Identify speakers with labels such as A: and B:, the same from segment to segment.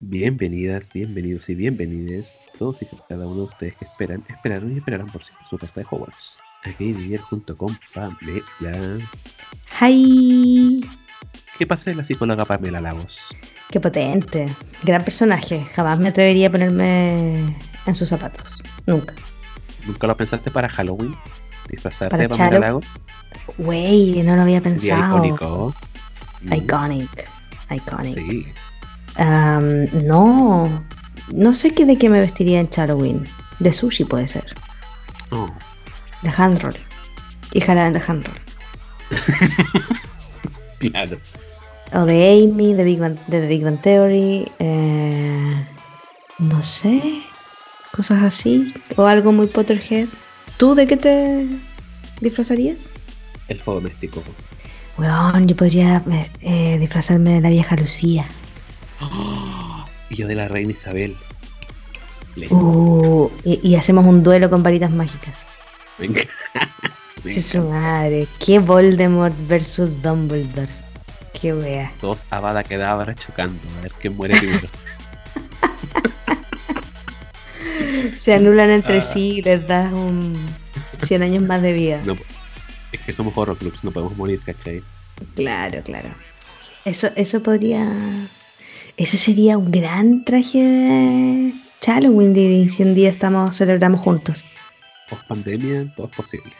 A: Bienvenidas, bienvenidos y bienvenidas todos y cada uno de ustedes que esperan, esperaron y esperarán por siempre su carta de Hogwarts. Aquí vivir junto con Pamela.
B: ¡Hi!
A: ¿Qué pasa de la psicóloga Pamela Lagos?
B: ¡Qué potente! Gran personaje. Jamás me atrevería a ponerme en sus zapatos. Nunca.
A: ¿Nunca lo pensaste para Halloween? ¿Disfrazarte
B: ¿Para
A: de Pamela
B: Charo?
A: Lagos?
B: Wey, no lo había pensado.
A: icónico. Mm,
B: Iconic. Iconic.
A: Sí.
B: Am, no. No sé qué de qué me vestiría en Halloween. De sushi puede ser.
A: Oh,
B: De handroll. Hija de handroll.
A: claro.
B: O de Amy, de, Big Bang, de The Big Bang Theory. eh, no sé. Cosas así. O algo muy Potterhead. ¿Tú de qué te disfrazarías?
A: Elfo doméstico.
B: Weón, yo podría eh, disfrazarme de la vieja Lucía.
A: Oh, y yo de la reina Isabel.
B: Uh, y, y hacemos un duelo con varitas mágicas.
A: Venga. Venga.
B: Su madre. Qué Voldemort versus Dumbledore. Qué wea.
A: Dos Avada Kedavra chocando. A ver quién muere primero.
B: Se anulan entre
A: Ah.
B: sí y les das un 100 años más de vida.
A: No, es que somos horror clubs, no podemos morir, ¿cachai?
B: Claro, claro. Eso, eso podría. Ese sería un gran traje de Halloween de si un día estamos, celebramos juntos.
A: Post pandemia, todo es posible.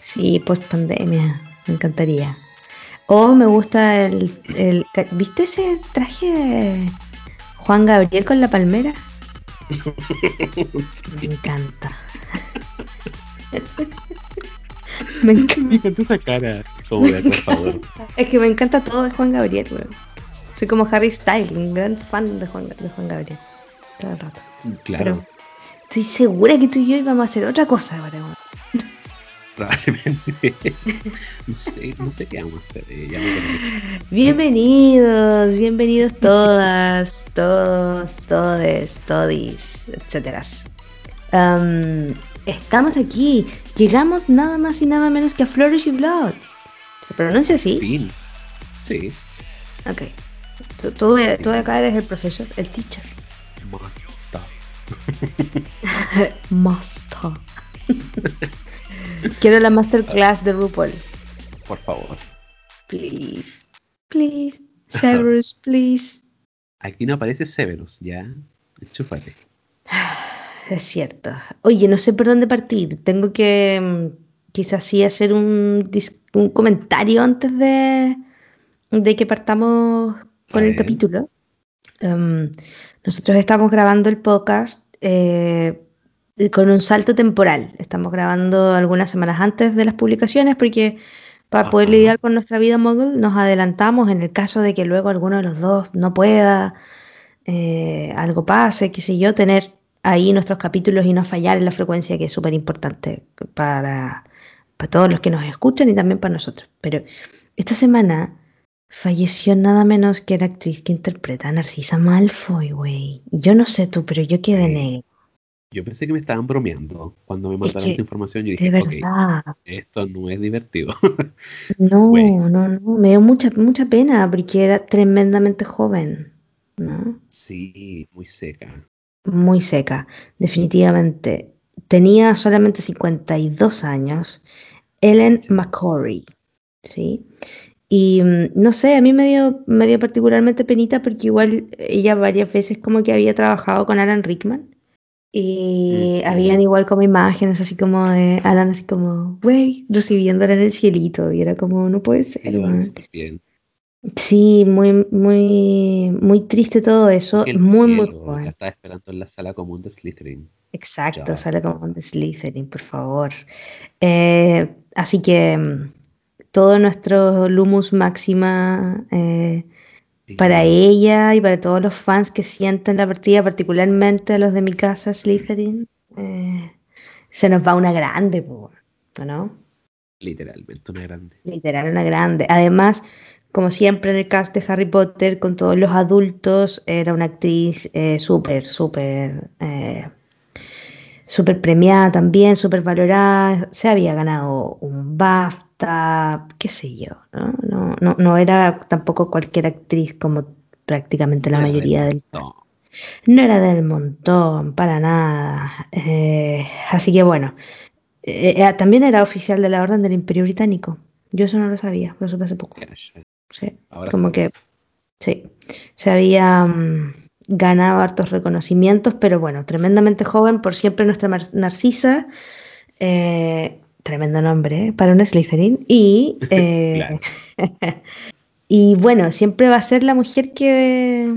B: Sí, post pandemia. Me encantaría. O me gusta el, el. ¿Viste ese traje de Juan Gabriel con la palmera? Me encanta. me encanta.
A: Me encanta esa cara. Como de por favor.
B: Es que me encanta todo de Juan Gabriel, weón. Soy como Harry Styles, un gran fan de Juan, de Juan Gabriel. Todo el rato.
A: Claro,
B: Pero estoy segura que tú y yo íbamos a hacer otra cosa ahora,
A: probablemente. no sé, no sé qué vamos a hacer. eh, ya me.
B: Bienvenidos, bienvenidos todas, todos, todes, todis, etcétera. Am, estamos aquí. Llegamos nada más y nada menos que a Flourish y Bloods. ¿Se pronuncia así?
A: Fin. Sí.
B: Ok. Tú, tú, tú acá eres el profesor, el teacher.
A: Basta.
B: Master. Quiero la masterclass de RuPaul.
A: Por favor.
B: Please. Please. Severus, please.
A: Aquí no aparece Severus, ya. Chúpate.
B: Es cierto. Oye, no sé por dónde partir. Tengo que mm, quizás sí hacer un, un comentario antes de, de que partamos con el capítulo. Em, nosotros estamos grabando el podcast eh, con un salto temporal. Estamos grabando algunas semanas antes de las publicaciones porque para poder
A: Ajá.
B: lidiar con nuestra vida mogul nos adelantamos en el caso de que luego alguno de los dos no pueda, eh, algo pase, qué sé yo, tener ahí nuestros capítulos y no fallar en la frecuencia que es súper importante para, para todos los que nos escuchan y también para nosotros. Pero esta semana falleció nada menos que la actriz que interpreta a Narcisa Malfoy, güey. Yo no sé tú, pero yo quedé
A: Sí.
B: negra.
A: Yo pensé que me estaban bromeando cuando me
B: Es
A: mandaron
B: que,
A: esta información. Yo
B: de
A: dije, esto no es divertido.
B: No, no, no. Me dio mucha, mucha pena porque era tremendamente joven, ¿no?
A: sí, muy seca.
B: Muy seca, definitivamente. Tenía solamente 52 años. Ellen
A: Sí.
B: McCory, ¿sí? Y mm, no sé, a mí me dio, me dio particularmente penita porque igual ella varias veces como que había trabajado con Alan Rickman. Y
A: Ujú.
B: habían igual como imágenes así como de Alan así como, güey, recibiéndola en el cielito. Y era como, no puede
A: Sí,
B: ser,
A: lo van
B: weón".
A: súper bien.
B: Sí, muy, muy, muy triste todo eso.
A: El
B: Muy, muy
A: cielo, la
B: joven.
A: estaba esperando en la sala común de Slytherin.
B: Exacto,
A: Ya.
B: sale como un Slytherin, por favor. Eh, así que mm, todo nuestro Lumus Máxima eh, para ella y para todos los fans que sienten la partida, particularmente a los de mi casa Slytherin, eh, se nos va una grande, ¿no?
A: Literalmente una grande.
B: Literal, una grande. Además, como siempre en el cast de Harry Potter, con todos los adultos, era una actriz eh, súper, súper, eh, súper premiada también, súper valorada. Se había ganado un Qué sé yo, ¿no? No, no, no era tampoco cualquier actriz como prácticamente la mayoría del
A: No,
B: cast. No era del montón, para nada. Eh, así que bueno, eh, eh, también era oficial de la Orden del Imperio Británico. Yo eso no lo sabía, lo supe hace poco. Sí, como que sí, se había mm, ganado hartos reconocimientos, pero bueno, tremendamente joven, por siempre nuestra Narcisa. Tremendo nombre para un Slytherin. Y, y bueno, siempre va a ser la mujer que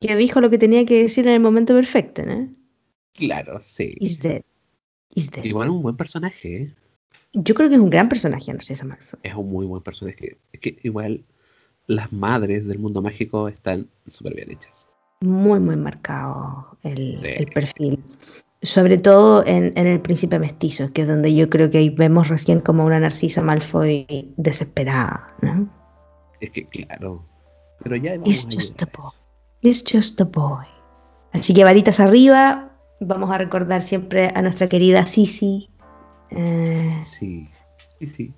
B: que dijo lo que tenía que decir en el momento perfecto, ¿no?
A: Claro, sí.
B: Is dead. Is dead.
A: Igual un buen personaje, ¿eh?
B: Yo creo que es un gran personaje, no sé si
A: Es un muy buen personaje. Es que igual las madres del mundo mágico están súper bien hechas.
B: Muy, muy marcado el, perfil. Sobre todo en, El Príncipe Mestizo, que es donde yo creo que ahí vemos recién como una Narcisa Malfoy desesperada, ¿no?
A: Es que, claro. Pero ya
B: It's just a boy. It's just a boy. Así que varitas arriba, vamos a recordar siempre a nuestra querida Sisi.
A: Eh, sí, sí, sí.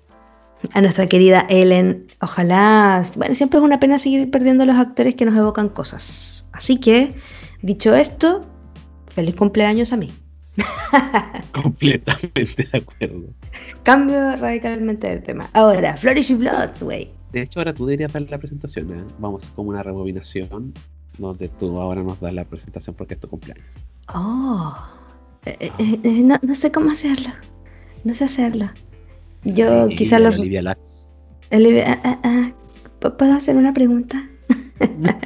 B: A nuestra querida Ellen. Ojalá. Bueno, siempre es una pena seguir perdiendo a los actores que nos evocan cosas. Así que, dicho esto, feliz cumpleaños a mí.
A: Completamente de acuerdo.
B: Cambio radicalmente de tema. Ahora, Flourish y Bloods, güey.
A: De hecho, ahora tú deberías ver la presentación. ¿eh? Vamos como una rebobinación donde tú ahora nos das la presentación porque es tu cumpleaños.
B: Oh, eh, eh, eh, no, no, sé cómo hacerlo. No sé hacerlo. Yo quizá lo...
A: Olivia Lax.
B: Olivia, ah, ah, ah. ¿Puedo hacer una pregunta?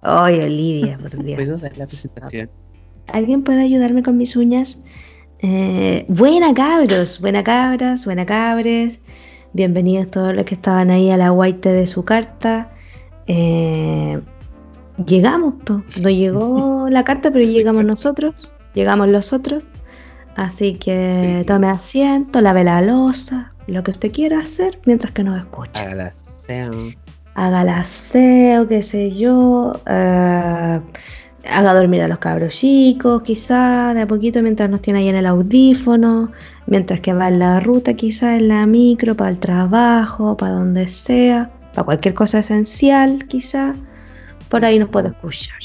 B: Ay, Olivia, por Dios.
A: ¿Puedo dar la presentación?
B: ¿Alguien puede ayudarme con mis uñas? buena cabros, buena cabras, buena cabres. Bienvenidos todos los que estaban ahí a la white de su carta. Eh, llegamos, no llegó la carta, pero llegamos nosotros, llegamos los otros. Así que tome asiento, lave la losa, lo que usted quiera hacer mientras que nos escucha.
A: Haga aseo.
B: Haga aseo, qué sé yo. Eh, haga dormir a los cabros chicos, quizá, de a poquito mientras nos tiene ahí en el audífono, mientras que va en la ruta, quizá en la micro, para el trabajo, para donde sea, para cualquier cosa esencial, quizá por ahí nos puede escuchar.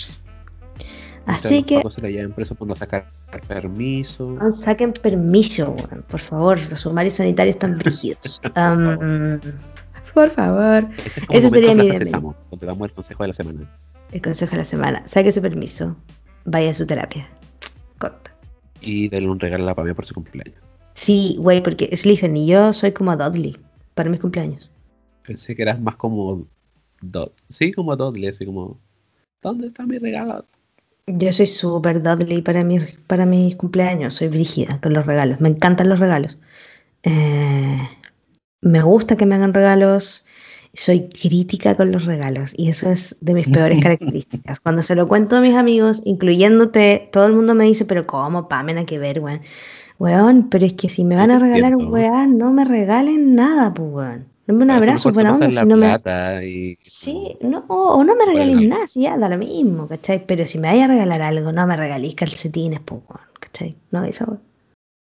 B: Así que.
A: Se le preso por no sacar permiso.
B: No saquen permiso, por favor. Los sumarios sanitarios están rígidos. por favor.
A: Este Ese sería mi donde damos el consejo de la semana.
B: El consejo de la semana. Saque su permiso. Vaya a su terapia. Corta.
A: Y denle un regalo a la Pamela por su cumpleaños.
B: Sí, güey, porque Slytherin y yo soy como Dudley para mis cumpleaños.
A: Pensé que eras más como Sí, como Dudley, así como, ¿dónde están mis regalos?
B: Yo soy súper Dudley para mis, para mis cumpleaños, soy brígida con los regalos, me encantan los regalos. Eh, me gusta que me hagan regalos, soy crítica con los regalos y eso es de mis peores características. Cuando se lo cuento a mis amigos, incluyéndote, todo el mundo me dice, pero ¿cómo, Pamela, que ver, weón? Weón, pero es que si me van a regalar un weón, no me regalen nada, pues, weón. Dame un abrazo, buena onda. Si no me... Sí, no, o no me regalís nada, si ya da lo mismo, ¿cachai? Pero si me vayas a regalar algo, no me regalís calcetines, pues, ¿cachai? No, eso.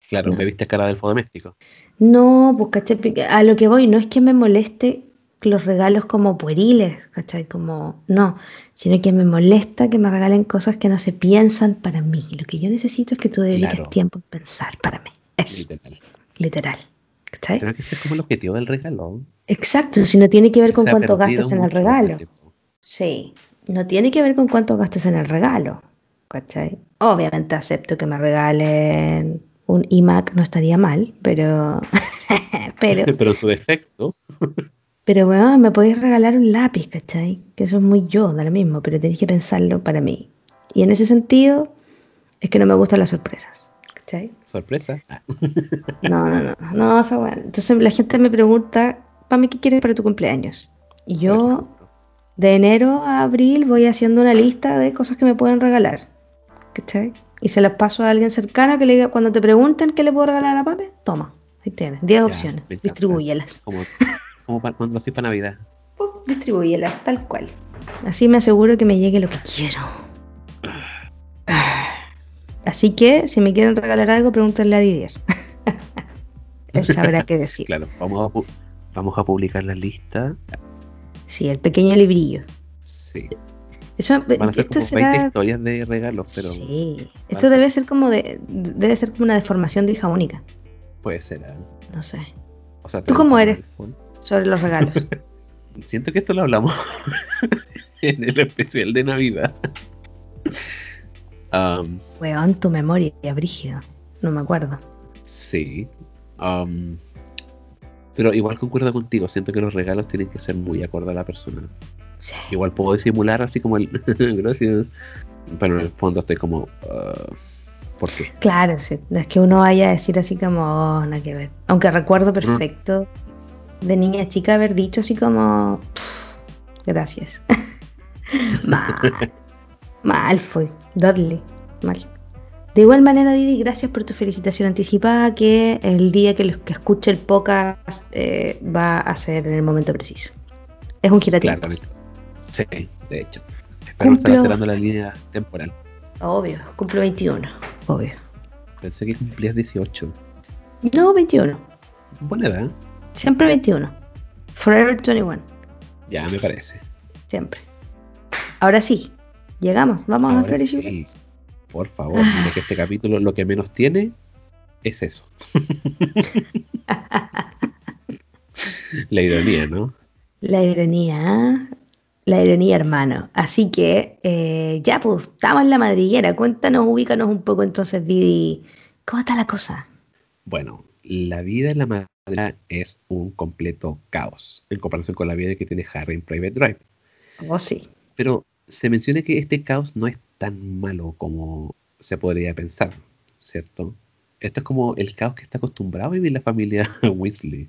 A: Claro, me viste cara del doméstico.
B: No, pues, ¿cachai? A lo que voy, no es que me moleste los regalos como pueriles, ¿cachai? Como, no, sino que me molesta que me regalen cosas que no se piensan para mí. Lo que yo necesito es que tú dediques tiempo a pensar para mí. Eso. Literal. Literal.
A: ¿Cachai? que ese es como el objetivo del regalo.
B: Exacto, si no tiene que ver con cuánto gastas en el regalo. Sí, no tiene que ver con cuánto gastas en el regalo. ¿Cachai? Obviamente acepto que me regalen un iMac, no estaría mal, pero.
A: pero, pero su defecto.
B: Pero bueno, me podéis regalar un lápiz, ¿cachai? Que eso es muy yo, da lo mismo, pero tenéis que pensarlo para mí. Y en ese sentido, es que no me gustan las sorpresas.
A: ¿Sorpresa?
B: no, no, no, no, o bueno. Entonces la gente me pregunta, Pame, ¿qué quieres para tu cumpleaños? Y yo, de enero a abril, voy haciendo una lista de cosas que me pueden regalar. ¿Cachai? Y se las paso a alguien cercano que le diga, cuando te pregunten qué le puedo regalar a Pame, toma, ahí tienes, 10 opciones, distribúyelas.
A: Como, como para, cuando así para Navidad.
B: Distribúyelas, tal cual. Así me aseguro que me llegue lo que quiero. Así que, si me quieren regalar algo, pregúntenle a Didier. Él sabrá qué decir.
A: Claro, vamos a, vamos a publicar la lista.
B: Sí, el pequeño librillo.
A: Sí.
B: Eso,
A: Van a ser
B: esto
A: como
B: será-
A: 20 historias de regalos, pero
B: Sí, esto debe ser como de, debe ser como una deformación de hija única.
A: puede ser. ¿eh?
B: No sé.
A: O sea,
B: ¿Tú cómo eres?
A: iPhone.
B: Sobre los regalos.
A: Siento que esto lo hablamos en el especial de Navidad. Um,
B: Weón, tu memoria, brígido. No me acuerdo.
A: sí. Um, pero igual concuerdo contigo, siento que los regalos tienen que ser muy acorde a la persona.
B: Sí.
A: Igual puedo disimular así como el gracias, pero en el fondo estoy como uh, ¿por qué?
B: Claro, sí. No es que uno vaya a decir así como, oh, nada que ver. Aunque recuerdo perfecto de niña chica haber dicho así como, "Pff, gracias. Mal. Mal fue. Dudley. Mal. De igual manera, Didi, gracias por tu felicitación anticipada, que el día que los que escuche el podcast eh, va a ser en el momento preciso. Es un giratiempos.
A: Claramente. Sí, de hecho. Espero no estar alterando la línea temporal.
B: Obvio, cumplo 21. Obvio.
A: Pensé que cumplías 18.
B: No, 21.
A: Buena edad,
B: Siempre 21. Forever 21.
A: ya me parece.
B: Siempre. Ahora sí, llegamos. Vamos a Flores
A: sí, por favor, mira que este capítulo lo que menos tiene es eso. la ironía, ¿no?
B: La ironía, ¿ah? la ironía, hermano. Así que, eh, ya, pues, estamos en la madriguera. Cuéntanos, ubícanos un poco entonces, Didi. ¿Cómo está la cosa?
A: Bueno, la vida en la es un completo caos en comparación con la vida que tiene Harry en Private Drive.
B: Oh, sí.
A: Pero se menciona que este caos no es tan malo como se podría pensar, ¿cierto? Esto es como el caos que está acostumbrado a vivir la familia Weasley.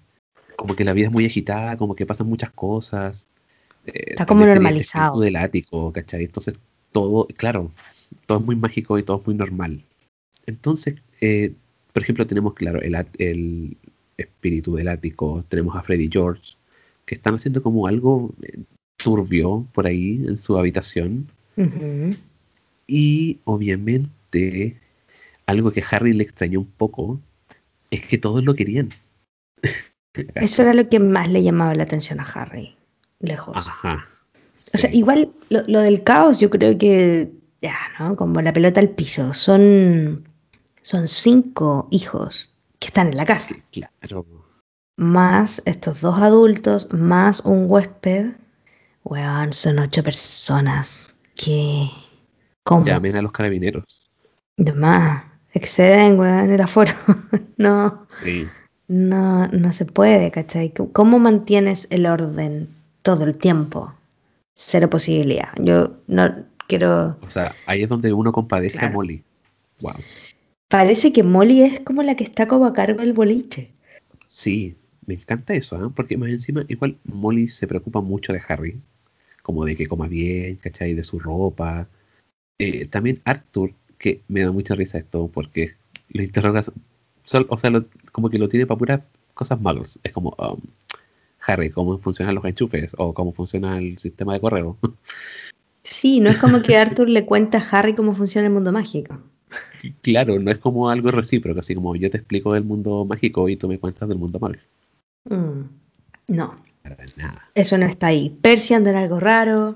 A: Como que la vida es muy agitada, como que pasan muchas cosas. eh,
B: Está como normalizado.
A: Este del ático, ¿cachai? Entonces todo, claro, todo es muy mágico y todo es muy normal. Entonces, eh, por ejemplo, tenemos, claro, el, el espíritu del ático, tenemos a Freddy George, que están haciendo como algo eh, turbio por ahí en su habitación. Y obviamente, algo que a Harry le extrañó un poco es que todos lo querían.
B: Eso era lo que más le llamaba la atención a Harry. Lejos.
A: Ajá.
B: O sea, igual lo, lo del caos, yo creo que ya, ¿no? Como la pelota al piso. Son, son cinco hijos que están en la casa.
A: Claro.
B: Más estos dos adultos, más un huésped. Weón, son ocho personas. Que. ¿Cómo?
A: Llamen a los carabineros.
B: De más. Exceden, weón, el aforo. no,
A: Sí.
B: no, no se puede, ¿cachai? ¿Cómo mantienes el orden todo el tiempo? Cero posibilidad. Yo no quiero.
A: O sea, ahí es donde uno compadece
B: Claro.
A: a Molly. Wow.
B: Parece que Molly es como la que está como a cargo del boliche.
A: Sí, me encanta eso, ¿ah? porque más encima, igual Molly se preocupa mucho de Harry, como de que coma bien, ¿cachai? De su ropa. Eh, también Arthur, que me da mucha risa esto, porque lo interroga, sol- o sea, lo- como que lo tiene para puras cosas malas. Es como, um, Harry, ¿cómo funcionan los enchufes? O cómo funciona el sistema de correo.
B: Sí, no es como que Arthur le cuenta a Harry cómo funciona el mundo mágico.
A: Claro, no es como algo recíproco, así como yo te explico del mundo mágico y tú me cuentas del mundo mágico.
B: Mm, no,
A: Para nada.
B: eso no está ahí. Percy anda en algo raro.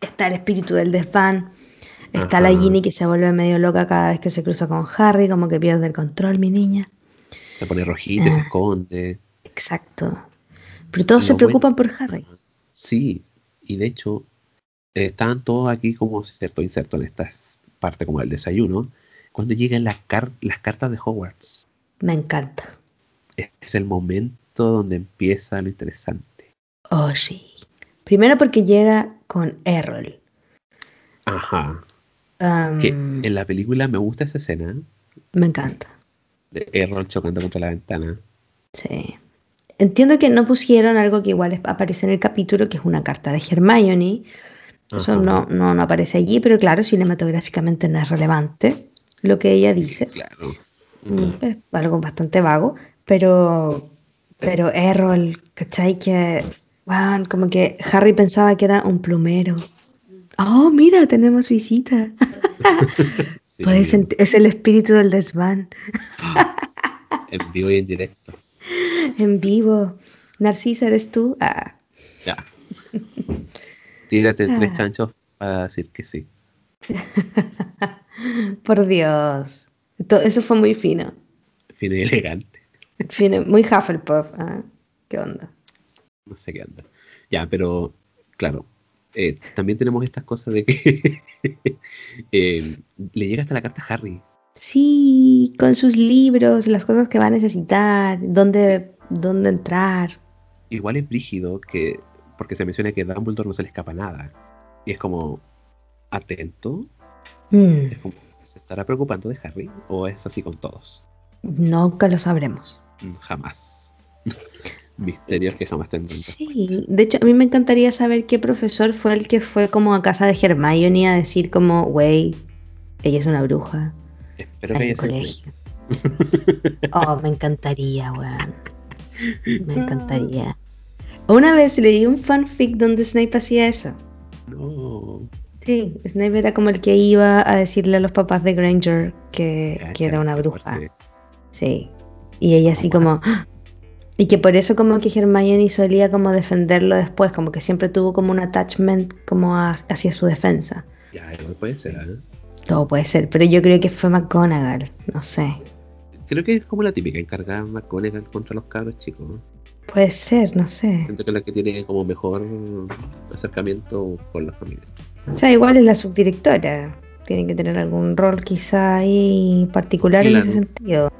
B: Está el espíritu del desván. Está la. Ginny que se vuelve medio loca cada vez que se cruza con Harry, como que pierde el control, mi niña.
A: Se pone rojita, y se
B: Ah.
A: esconde.
B: Exacto. Pero todos
A: Lo
B: se
A: bueno-
B: preocupan por Harry.
A: Sí, y de hecho, eh, estaban todos aquí como cierto inserto en esta parte como el desayuno, cuando llegan las, car- las cartas de Hogwarts.
B: Me encanta.
A: Es, es el momento donde empieza lo interesante.
B: Oh, sí. Primero porque llega con Errol.
A: Ajá.
B: Um,
A: Que en la película me gusta esa escena
B: Me encanta.
A: de Errol chocando contra la ventana.
B: Sí. Entiendo que no pusieron algo que igual aparece en el capítulo, que es una carta de Hermione. Eso no, no, no aparece allí, pero claro, cinematográficamente no es relevante lo que ella dice.
A: Claro.
B: Mm. Es algo bastante vago, pero, pero Errol, ¿cachai? Que, como que Harry pensaba que era un plumero. Oh, mira, tenemos visita.
A: Sí,
B: es el espíritu del desván
A: en vivo y en directo.
B: en vivo. Narcisa, ¿eres tú? Ah,
A: Ya. Tírate tres
B: Ah.
A: chanchos para decir que sí.
B: Por Dios. To- Eso fue muy fino.
A: Fino y elegante.
B: Fino, muy Hufflepuff. ah, ¿Qué onda?
A: No sé qué anda. Ya, pero claro. eh, también tenemos estas cosas de que eh, le llega hasta la carta a Harry.
B: Sí, con sus libros, las cosas que va a necesitar, dónde, dónde entrar.
A: Igual es brígido que, porque se menciona que Dumbledore no se le escapa nada. Y es como, atento,
B: Mm,
A: es como, ¿se estará preocupando de Harry? ¿O es así con todos?
B: nunca lo sabremos.
A: Mm, Jamás. Misterios que jamás tendrán.
B: Sí, de hecho, a mí me encantaría saber qué profesor fue el que fue como a casa de Hermione a decir como, wey, ella es una bruja.
A: Espero que haya
B: el
A: sido
B: colegio. Oh, me encantaría, weón. Me encantaría. Una vez leí un fanfic donde Snape hacía eso.
A: No.
B: Sí, Snape era como el que iba a decirle a los papás de Granger que, que era una bruja. Sí. Y ella así como... ¡ah! Y que por eso como que Hermione solía como defenderlo después, como que siempre tuvo como un attachment como a- hacia su defensa.
A: Ya, igual puede ser, ¿eh?
B: Todo puede ser, pero yo creo que fue McGonagall, no sé.
A: Creo que es como la típica encargada McGonagall contra los cabros chicos. ¿no?
B: Puede ser, no sé.
A: Siento que es la que tiene como mejor acercamiento con la familia.
B: O sea, igual es la subdirectora. Tiene que tener algún rol quizá ahí particular en ese sentido.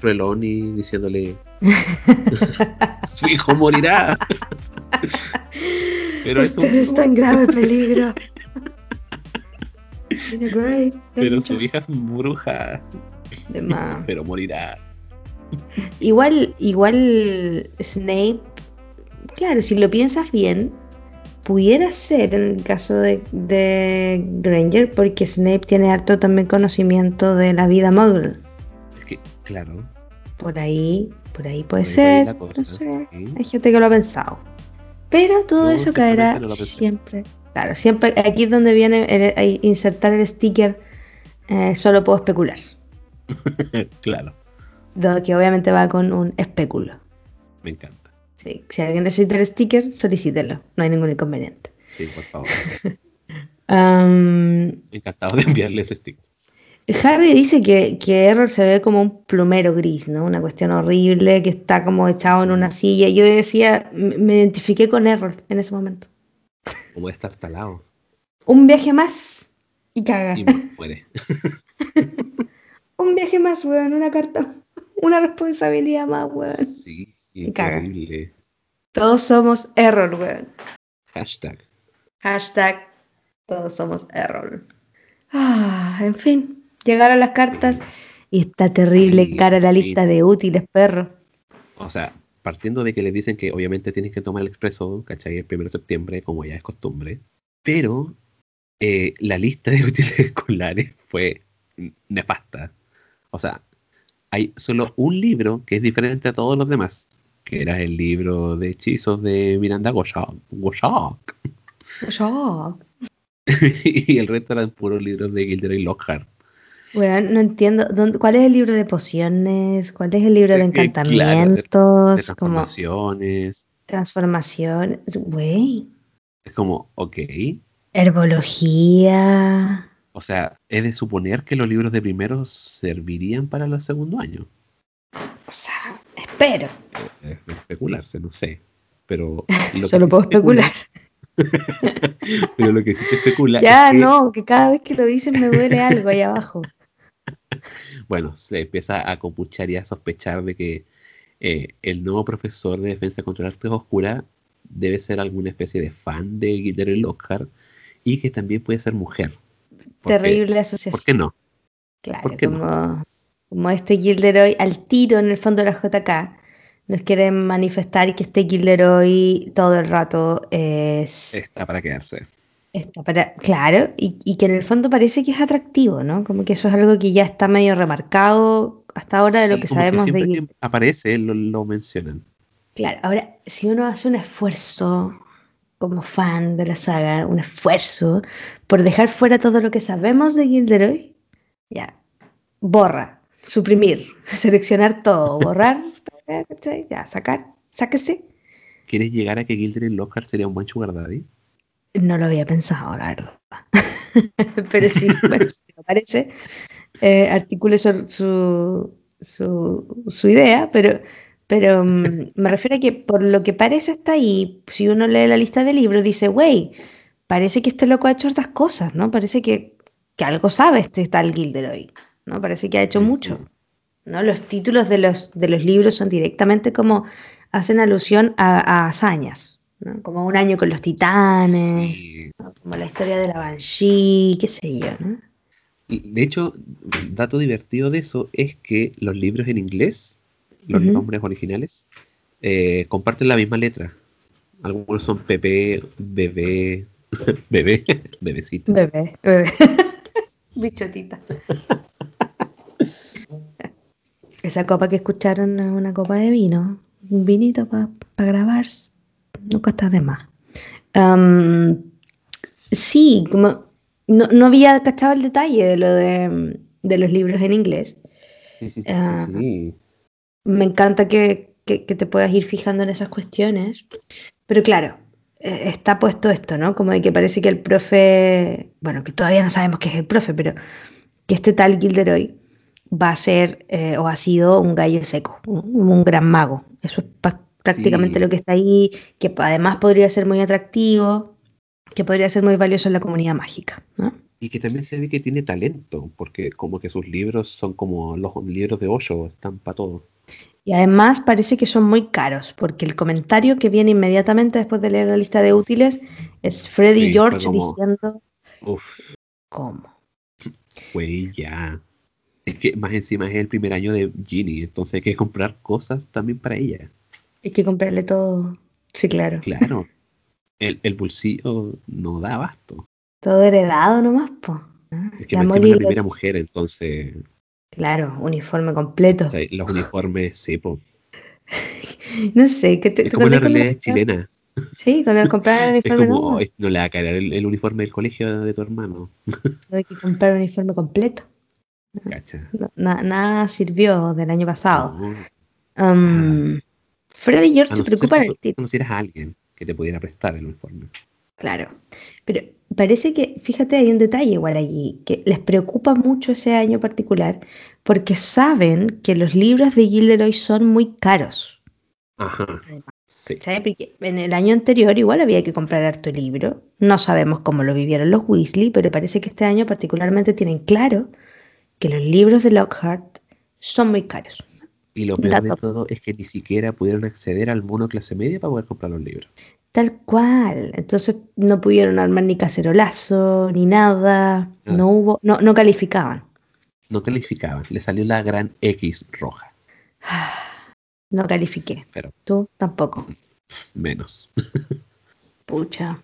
A: Trelawney diciéndole su hijo morirá. Pero es un-
B: Usted está en grave peligro.
A: Pero su hija es bruja,
B: De más.
A: pero morirá.
B: Igual, igual Snape, claro, si lo piensas bien, pudiera ser en el caso de, de Granger, porque Snape tiene harto también conocimiento de la vida muggle.
A: Es que, claro,
B: Por ahí, por ahí puede
A: Por ahí
B: ser.
A: va la cosa,
B: no sé.
A: sí.
B: Hay gente que lo ha pensado. Pero todo eso caerá siempre. Claro, siempre. Aquí es donde viene el- el- insertar el sticker. eh, solo puedo especular.
A: claro,
B: Que obviamente va con un especulo.
A: me encanta.
B: Sí, si alguien necesita el sticker, solicítelo. No hay ningún inconveniente.
A: Sí, por favor.
B: Am,
A: Encantado de enviarle ese stick.
B: Harry dice que, que Error se ve como un plumero gris, ¿no? Una cuestión horrible, que está como echado en una silla. Yo decía, me identifiqué con Error en ese momento.
A: Como estar talado.
B: Un viaje más y caga.
A: Y muere.
B: Un viaje más, weón, una carta, una responsabilidad más, weón.
A: Sí, horrible.
B: Todos somos Error, weón.
A: Hashtag.
B: Hashtag, todos somos Error. Ah, en fin, llegaron las cartas y está terrible
A: Sí,
B: cara la
A: sí.
B: lista de útiles, perro.
A: O sea, partiendo de que les dicen que obviamente tienes que tomar el expreso, ¿cachai? El 1 de septiembre, como ya es costumbre. Pero eh, la lista de útiles escolares fue nefasta. O sea, hay solo un libro que es diferente a todos los demás, que era el libro de hechizos de Miranda Goshawk. Goshawk. Y el resto eran puros libros de Gilderoy Lockhart.
B: weón, no entiendo. ¿dónde- ¿Cuál es el libro de pociones? ¿Cuál es el libro de
A: Eh, eh, claro, de-
B: encantamientos? Como
A: transformaciones.
B: transformación. Güey.
A: Es como, ok.
B: Herbología.
A: O sea, es de suponer que los libros de primero servirían para los segundo año.
B: O sea, espero.
A: Es de especularse, no sé. Pero lo
B: Solo puedo especular.
A: Pero lo que sí se especula
B: Ya,
A: es que,
B: no, que cada vez que lo dicen me duele algo ahí abajo.
A: bueno, se empieza a compuchar y a sospechar de que eh, el nuevo profesor de defensa contra el arte oscura debe ser alguna especie de fan de Gilderoy Lockhart y que también puede ser mujer.
B: Terrible
A: ¿Por
B: asociación.
A: qué no?
B: Claro,
A: por qué no?
B: como, como este Gilderoy al tiro en el fondo de la JK nos quieren manifestar que este Gilderoy todo el rato es
A: Está para quedarse.
B: está para claro y, y que en el fondo parece que es atractivo, ¿no? Como que eso es algo que ya está medio remarcado hasta ahora de lo que
A: como
B: sabemos de
A: siempre que aparece lo, lo mencionan.
B: Claro, ahora, si uno hace un esfuerzo como fan de la saga, un esfuerzo por dejar fuera todo lo que sabemos de Gilderoy, ya, borra, suprimir, seleccionar todo, borrar, ya, sacar, sáquese.
A: ¿Quieres llegar a que Gilderoy Lockhart sería un buen sugar daddy?
B: No lo había pensado, la verdad. pero sí, bueno, si me parece, eh, articule su, su, su, su idea, pero pero mm, me refiero a que por lo que parece está ahí, si uno lee la lista de libros, dice, wey, parece que este loco ha hecho otras cosas, ¿no? Parece que, que algo sabe este tal Gilderoy, ¿no? Parece que ha hecho mucho, ¿no? Los títulos de los, de los libros son directamente como hacen alusión a, hazañas, ¿no? Como un año con los titanes, como la historia de la Banshee, qué sé yo, ¿no?
A: De hecho, dato divertido de eso es que los libros en inglés los nombres originales, eh, comparten la misma letra. Algunos son Pepe, bebé, bebé, bebecito.
B: Bebé, bebé. Bichotita. Esa copa que escucharon es una copa de vino, un vinito para grabar, nunca está de más. sí, como no, no, había cachado el detalle de lo de, de los libros en inglés.
A: Sí, sí, sí, ah, sí
B: me encanta que, te puedas ir fijando en esas cuestiones. Pero claro, eh, está puesto esto, ¿no? Como de que parece que el profe, bueno, que todavía no sabemos qué es el profe, pero que este tal Gilderoy va a ser eh, o ha sido un gallo seco, un, gran mago. Eso es prácticamente lo que está ahí, que además podría ser muy atractivo, que podría ser muy valioso en la comunidad mágica, ¿no?
A: Y que también se ve que tiene talento, porque como que sus libros son como los libros de Osho, están para todo.
B: Y además parece que son muy caros, porque el comentario que viene inmediatamente después de leer la lista de útiles es Freddy George diciendo...
A: Uf.
B: ¿Cómo?
A: Güey, ya. Es que más encima es el primer año de Ginny, entonces hay que comprar cosas también para ella.
B: Hay que comprarle todo. Sí, claro.
A: Claro. El, el bolsillo no da abasto.
B: Todo heredado nomás, po.
A: Es que me es la primera mujer, entonces
B: Claro, uniforme completo.
A: los uniformes, sí, pues.
B: no sé, ¿qué te
A: Es como la realidad chilena.
B: Sí, cuando comprar el uniforme.
A: Es como, no le va a caer el, uniforme del colegio de tu hermano.
B: Hay que comprar un uniforme completo.
A: Cacha.
B: nada sirvió del año pasado. Um, Freddy George se preocupa
A: del tipo. conocieras a alguien que te pudiera prestar el uniforme.
B: Claro, pero parece que, fíjate, hay un detalle igual allí, que les preocupa mucho ese año particular porque saben que los libros de Gilderoy son muy caros.
A: Ajá.
B: Sí. Porque en el año anterior igual había que comprar harto libro. No sabemos cómo lo vivieron los Weasley, pero parece que este año particularmente tienen claro que los libros de Lockhart son muy caros.
A: Y lo peor de todo es que ni siquiera pudieron acceder al mono clase media para poder comprar los libros.
B: Tal cual. Entonces no pudieron armar ni cacerolazo, ni nada. Ah. No hubo, no, no calificaban.
A: No calificaban. Le salió la gran X roja.
B: No califiqué. Pero tú tampoco.
A: Menos.
B: Pucha.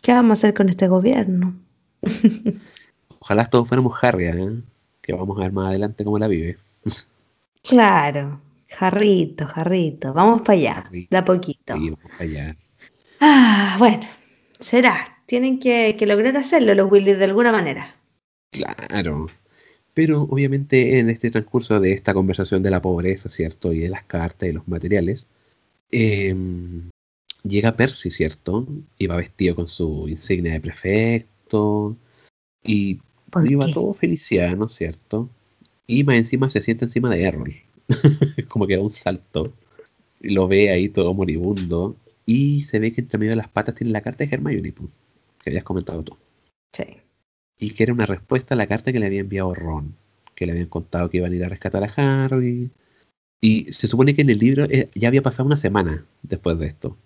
B: ¿Qué vamos a hacer con este gobierno?
A: Ojalá todos fuéramos Harry, ¿eh? que vamos a ver más adelante cómo la vive.
B: claro, jarrito, jarrito. Vamos para allá, de a poquito.
A: Sí, vamos para allá.
B: Ah, bueno, será. Tienen que, lograr hacerlo los Willys de alguna manera.
A: Claro. Pero obviamente en este transcurso de esta conversación de la pobreza, ¿cierto? Y de las cartas y los materiales, em, llega Percy, ¿cierto? Y va vestido con su insignia de prefecto. Y iba todo feliciano, ¿cierto? Y más encima se sienta encima de Errol. Como que da un salto. Y lo ve ahí todo moribundo. Y se ve que entre medio de las patas tiene la carta de Hermione, que habías comentado tú.
B: Sí.
A: Y que era una respuesta a la carta que le había enviado Ron, que le habían contado que iban a ir a rescatar a Harry. Y se supone que en el libro eh, ya había pasado una semana después de esto.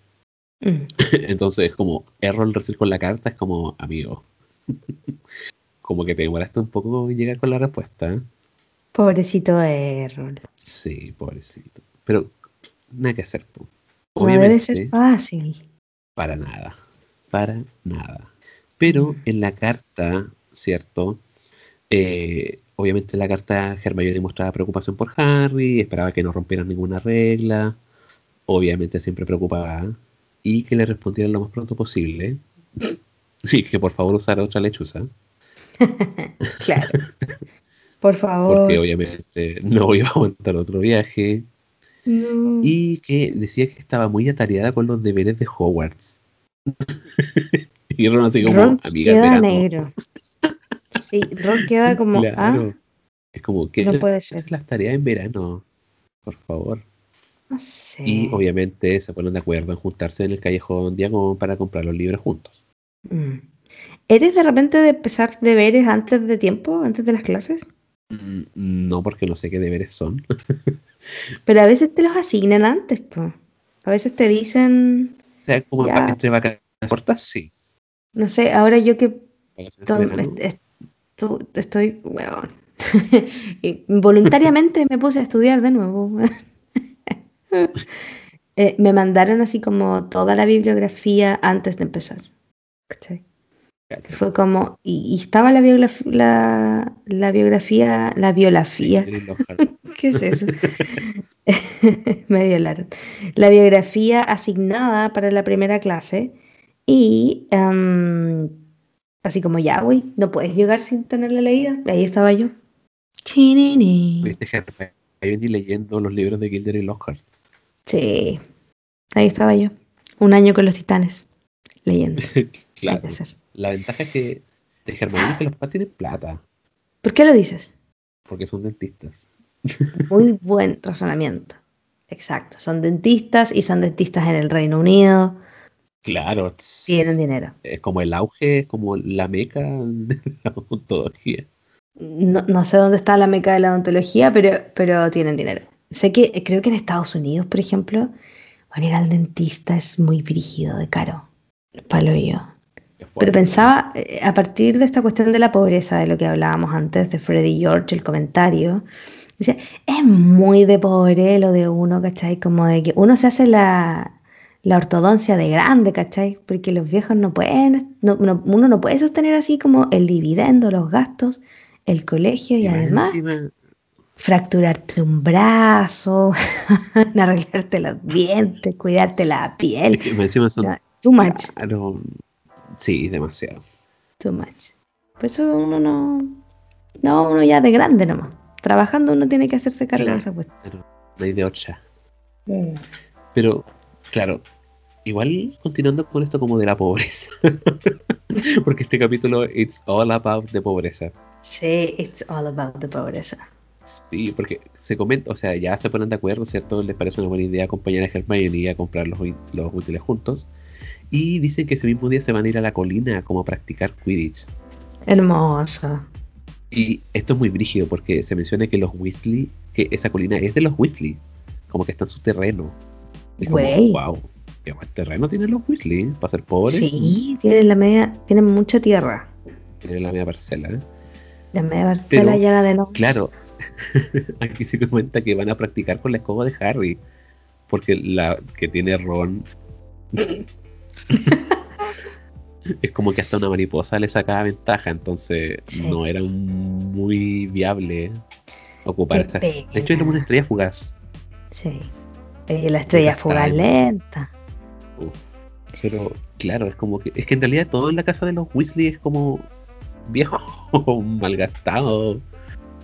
A: Mm. Entonces, como Errol recién con la carta, es como, amigo. como que te demoraste un poco en llegar con la respuesta. ¿eh?
B: Pobrecito Errol.
A: Sí, pobrecito. Pero nada que hacer. pues.
B: Obviamente, debe ser fácil.
A: Para nada, para nada. Pero en la carta, ¿cierto? Eh, obviamente en la carta Hermione mostraba preocupación por Harry, esperaba que no rompieran ninguna regla, obviamente siempre preocupada, y que le respondieran lo más pronto posible, y que por favor usara otra lechuza.
B: claro. Por favor.
A: Porque obviamente no iba a aguantar otro viaje. Y que decía que estaba muy atareada con los deberes de Hogwarts. y Ron así como,
B: Ron
A: amiga,
B: queda
A: verano.
B: negro. Sí, Ron queda como, ah,
A: Claro. Es como que
B: No puede ser.
A: las tareas en verano, por favor.
B: no sé.
A: Y obviamente se ponen de acuerdo en juntarse en el callejón Diagon para comprar los libros juntos.
B: Mm. ¿Eres de repente de empezar deberes antes de tiempo, antes de las clases?
A: Mm, No, porque no sé qué deberes son.
B: Pero a veces te los asignan antes, pues. A veces te dicen,
A: O sea, como
B: Ya.
A: pa- entre vacaciones cortas, sí.
B: no sé, ahora yo que estoy, voluntariamente me puse a estudiar de nuevo. Eh, me mandaron así como toda la bibliografía antes de empezar. ¿cachai? Fue como, y, y estaba la biografía, la, la biografía, la biografía. ¿Qué es eso? Me violaron. La biografía asignada para la primera clase y em, así como ya, güey, no puedes llegar sin tenerla leída. Ahí estaba yo. Chinini.
A: Viste, ni leyendo los libros de Gilder y Lockhart.
B: Sí, ahí estaba yo. Un año con los titanes, leyendo. Hay
A: Claro.
B: que hacer.
A: La ventaja es que de es que los papás tienen plata,
B: ¿Por qué lo dices?
A: porque son dentistas.
B: Muy buen razonamiento. Exacto, son dentistas y son dentistas en el Reino Unido.
A: Claro,
B: Tienen dinero.
A: es como el auge, es como la meca de la odontología.
B: No, no sé dónde está la meca de la odontología, pero, pero tienen dinero. Sé que creo que en Estados Unidos, por ejemplo, van a ir al dentista es muy brígido de caro. Palo yo.
A: Es
B: Pero pensaba, eh, a partir de esta cuestión de la pobreza, de lo que hablábamos antes, de Freddy George, el comentario, dice, es muy de pobre lo de uno, ¿cachai? Como de que uno se hace la, la ortodoncia de grande, ¿cachai? Porque los viejos no pueden, no- no- uno no puede sostener así como el dividendo, los gastos, el colegio y
A: Y más
B: además
A: encima,
B: fracturarte un brazo, arreglarte los dientes, cuidarte la
A: es
B: piel.
A: que más encima son
B: Too much.
A: claro, sí, demasiado.
B: Too much. Por eso uno no. No, uno ya de grande nomás. Trabajando uno tiene que hacerse cargo
A: Claro.
B: de esa cuestión.
A: Pero no hay de otra. Pero, claro, igual continuando con esto como de la pobreza. Porque este capítulo, it's all about the pobreza.
B: Sí, it's all about the pobreza.
A: Sí, porque se comenta, o sea, ya se ponen de acuerdo, ¿cierto? Les parece una buena idea acompañar a Hermione a comprar los, los útiles juntos. Y dicen que ese mismo día se van a ir a la colina como a practicar Quidditch.
B: Hermoso.
A: Y esto es muy brígido porque se menciona que los Weasley, que esa colina es de los Weasley, como que está en su terreno. Como, wow, qué buen terreno tienen los Weasley para ser pobres.
B: Sí, tienen la media, tienen mucha tierra.
A: Tienen la media parcela. ¿eh?
B: La media parcela
A: Pero,
B: llena de no.
A: Claro, aquí se comenta que van a practicar con la escoba de Harry, porque la que tiene Ron es como que hasta una mariposa le sacaba ventaja, entonces
B: Sí.
A: no era muy viable ocupar esa. De hecho, era una estrella fugaz.
B: Sí. Y la estrella fugaz
A: en-
B: lenta.
A: Uf. Pero claro, es como que es que en realidad todo en la casa de los Weasley es como viejo, malgastado,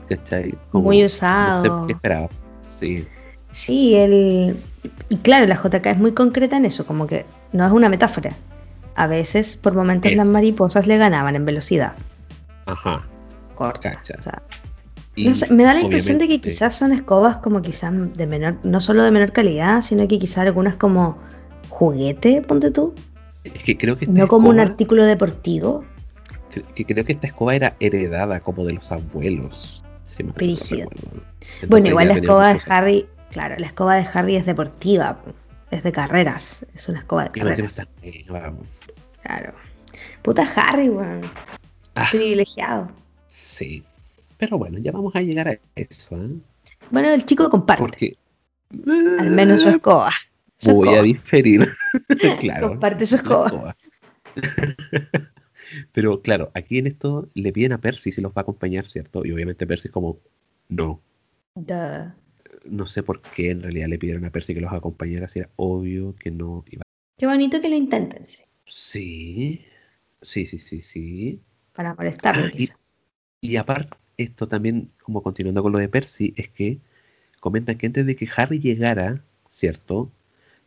A: ¿cachai? Como,
B: Muy
A: No sé
B: usado.
A: qué esperabas. Sí,
B: Sí, el... y claro, la JK es muy concreta en eso, como que no es una metáfora. A veces, por momentos,
A: Es.
B: las mariposas le ganaban en velocidad
A: ajá.
B: corta. O sea,
A: Y
B: no sé, me da la impresión de que quizás son escobas como quizás de menor, no solo de menor calidad, sino que quizás algunas como juguete, ponte tú,
A: Es que creo que esta
B: no como un
A: escoba-
B: artículo deportivo.
A: que creo que esta escoba era heredada como de los abuelos. Si me. Entonces
B: Bueno, igual la escoba de. Harry, claro, la escoba de Harry es deportiva, es de carreras, es una escoba de
A: Y
B: carreras. Claro. Puta Harry, weón.
A: Ah,
B: Privilegiado.
A: sí. Pero bueno, ya vamos a llegar a eso, ¿eh?
B: Bueno, el chico comparte,
A: Porque.
B: al menos su escoba. Su
A: Voy a
B: escoba.
A: diferir. claro.
B: Comparte su
A: la
B: escoba.
A: Pero claro, aquí en esto le piden a Percy si los va a acompañar, ¿cierto? Y obviamente Percy es como, no.
B: Duh.
A: No sé por qué en realidad le pidieron a Percy que los acompañara, si era obvio que no iba.
B: Qué bonito que lo intenten, sí,
A: Sí, sí, sí, sí, sí.
B: para molestarlo,
A: Ah, y-
B: quizá.
A: Y aparte, esto también, como continuando con lo de Percy, es que comentan que antes de que Harry llegara, ¿cierto?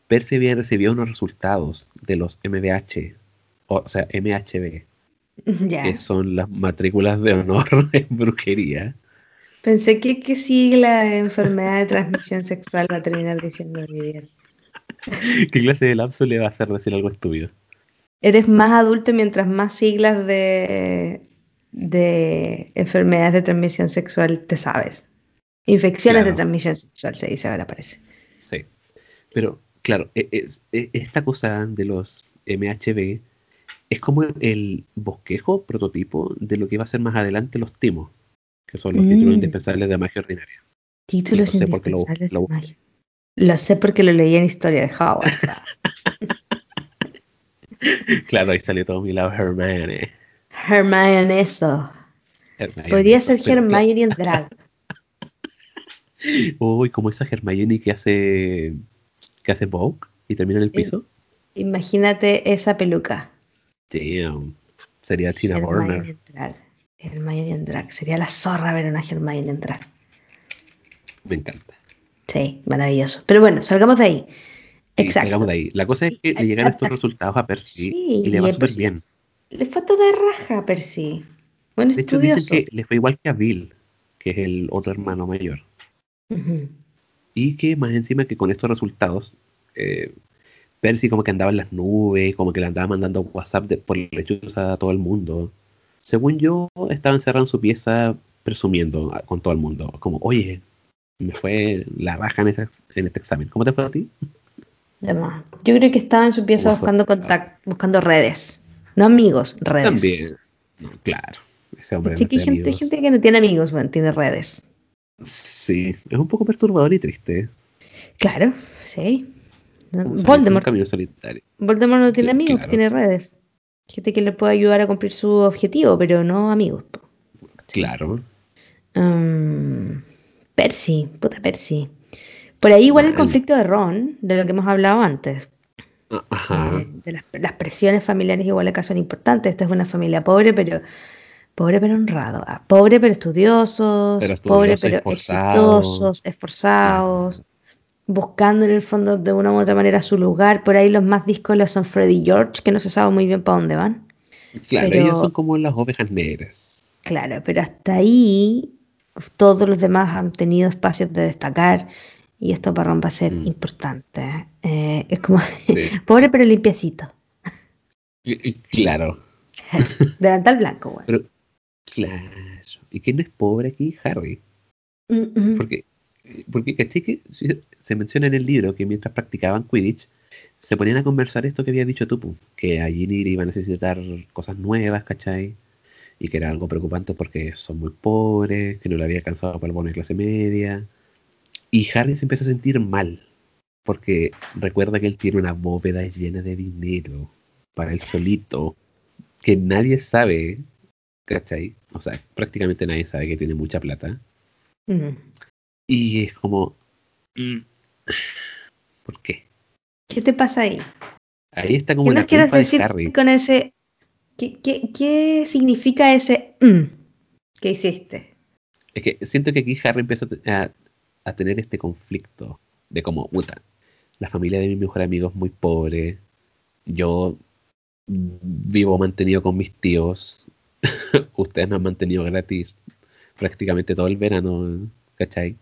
A: Percy había recibido unos resultados de los MDH, o sea, MHB, que son las matrículas de honor en brujería.
B: Pensé que qué sigla de enfermedad de transmisión sexual va a terminar diciendo Vivian.
A: ¿Qué clase de lapso le va a hacer decir algo estúpido?
B: Eres más adulto mientras más siglas de, de enfermedades de transmisión sexual te sabes. Infecciones de transmisión sexual se dice ahora parece.
A: Sí. Pero, claro, e- es- e- esta cosa de los MHB es como el bosquejo prototipo de lo que va a ser más adelante los timos, que son los títulos
B: Mm.
A: indispensables de magia ordinaria.
B: Títulos
A: lo-
B: indispensables
A: lo
B: de magia. Lo sé porque lo leí en Historia de Hogwarts.
A: Claro, ahí salió todo mi lado Hermione.
B: Hermione eso.
A: Hermione,
B: Podría ser Hermione en drag.
A: Uy, como esa Hermione que hace que hace Vogue y termina en el piso.
B: Imagínate esa peluca.
A: Damn. Sería Tina
B: Hermione en drag. Hermione en drag. Sería la zorra ver una Hermione en drag.
A: Me encanta.
B: Sí, maravilloso. Pero bueno, salgamos de ahí. Exacto.
A: salgamos de ahí. La cosa es que le llegan estos resultados a Percy
B: Sí,
A: y le va
B: a
A: súper bien.
B: Le fue toda raja, Percy. Buen
A: De hecho, dicen que le fue igual que a Bill, que es el otro hermano mayor. Y que más encima que con estos resultados, eh, Percy como que andaba en las nubes, como que le andaba mandando WhatsApp de, por lechuza a todo el mundo. Según yo, estaba encerrado en su pieza presumiendo con todo el mundo. Como, oye, me fue la raja en este, en este examen. ¿Cómo te fue a ti?
B: De más. Yo creo que estaba en su pieza buscando contacto, buscando redes. No amigos, redes.
A: También. No, claro. Ese hombre no
B: que hay
A: tiene
B: gente,
A: amigos.
B: gente que no tiene amigos, bueno, tiene redes.
A: Sí, es un poco perturbador y triste.
B: Claro, sí. Voldemort,
A: solitario.
B: Voldemort no tiene
A: Sí,
B: amigos,
A: claro.
B: tiene redes. Gente que le puede ayudar a cumplir su objetivo, pero no amigos.
A: Claro.
B: Percy, puta Percy. Por ahí igual el conflicto de Ron, de lo que hemos hablado antes.
A: Ah, Ajá.
B: Eh, de las, las presiones familiares igual acá son importantes. Esta es una familia pobre, pero pobre pero honrado. Ah, pobre pero estudiosos,
A: Pero
B: pobre pero
A: esforzados.
B: exitosos, esforzados, buscando en el fondo de una u otra manera su lugar. Por ahí los más díscolos son Freddy y George, que no se sabe muy bien para dónde van.
A: Claro,
B: pero-
A: ellos son como las ovejas negras.
B: Claro, pero hasta ahí todos los demás han tenido espacios de destacar y esto para Ron va a ser
A: Mm.
B: importante. Eh, es como
A: Sí.
B: pobre pero limpiecito.
A: Claro,
B: Delantal blanco, bueno.
A: pero claro. ¿Y quién es pobre aquí? Harry.
B: Mm, mm.
A: Porque, porque caché que se, menciona en el libro que mientras practicaban Quidditch, se ponían a conversar esto que había dicho tú, pu, que allí iba a necesitar cosas nuevas, ¿cachai? Y que era algo preocupante porque son muy pobres, que no le había alcanzado para el bono de clase media. Y Harry se empieza a sentir mal, porque recuerda que él tiene una bóveda llena de dinero para él solito, que nadie sabe, ¿cachai? O sea, prácticamente nadie sabe que tiene mucha plata. Y es como... mm, ¿Por qué?
B: ¿Qué te pasa ahí?
A: Ahí está como
B: ¿Qué
A: la
B: nos
A: culpa de
B: decir
A: Harry.
B: con ese... ¿Qué, qué, qué significa ese mm que hiciste?
A: Es que siento que aquí Harry empieza a tener este conflicto de como, puta, la familia de mi mejor amigo es muy pobre, yo vivo mantenido con mis tíos, ustedes me han mantenido gratis prácticamente todo el verano, ¿cachai?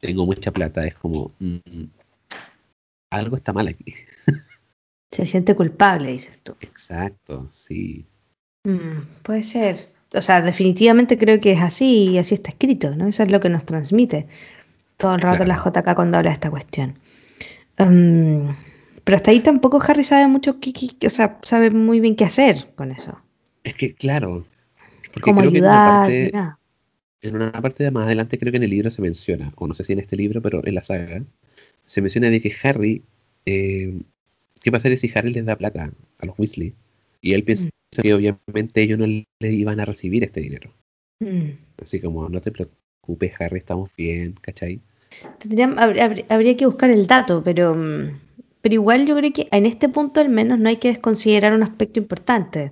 A: Tengo mucha plata, es como, mm, algo está mal aquí.
B: Se siente culpable, dices tú.
A: Exacto, sí.
B: Mm, puede ser. O sea, definitivamente creo que es así y así está escrito, ¿no? Eso es lo que nos transmite todo el rato
A: Claro.
B: la JK cuando habla de esta cuestión. Mm, pero hasta ahí tampoco Harry sabe mucho, qué, qué- o sea, sabe muy bien qué hacer con eso.
A: Es que, claro, porque
B: Cómo
A: creo que en una
B: ayudar,
A: parte-
B: nada.
A: En una parte de más adelante creo que en el libro se menciona, o no sé si en este libro, pero en la saga, se menciona de que Harry, eh, ¿qué pasaría si Harry les da plata a los Weasley? Y él piensa que obviamente ellos no le iban a recibir este dinero.
B: Mm.
A: Así como, no te preocupes Harry, estamos bien, ¿cachai?
B: Habría, habría- que buscar el dato, pero, mm, pero igual yo creo que en este punto al menos no hay que desconsiderar un aspecto importante.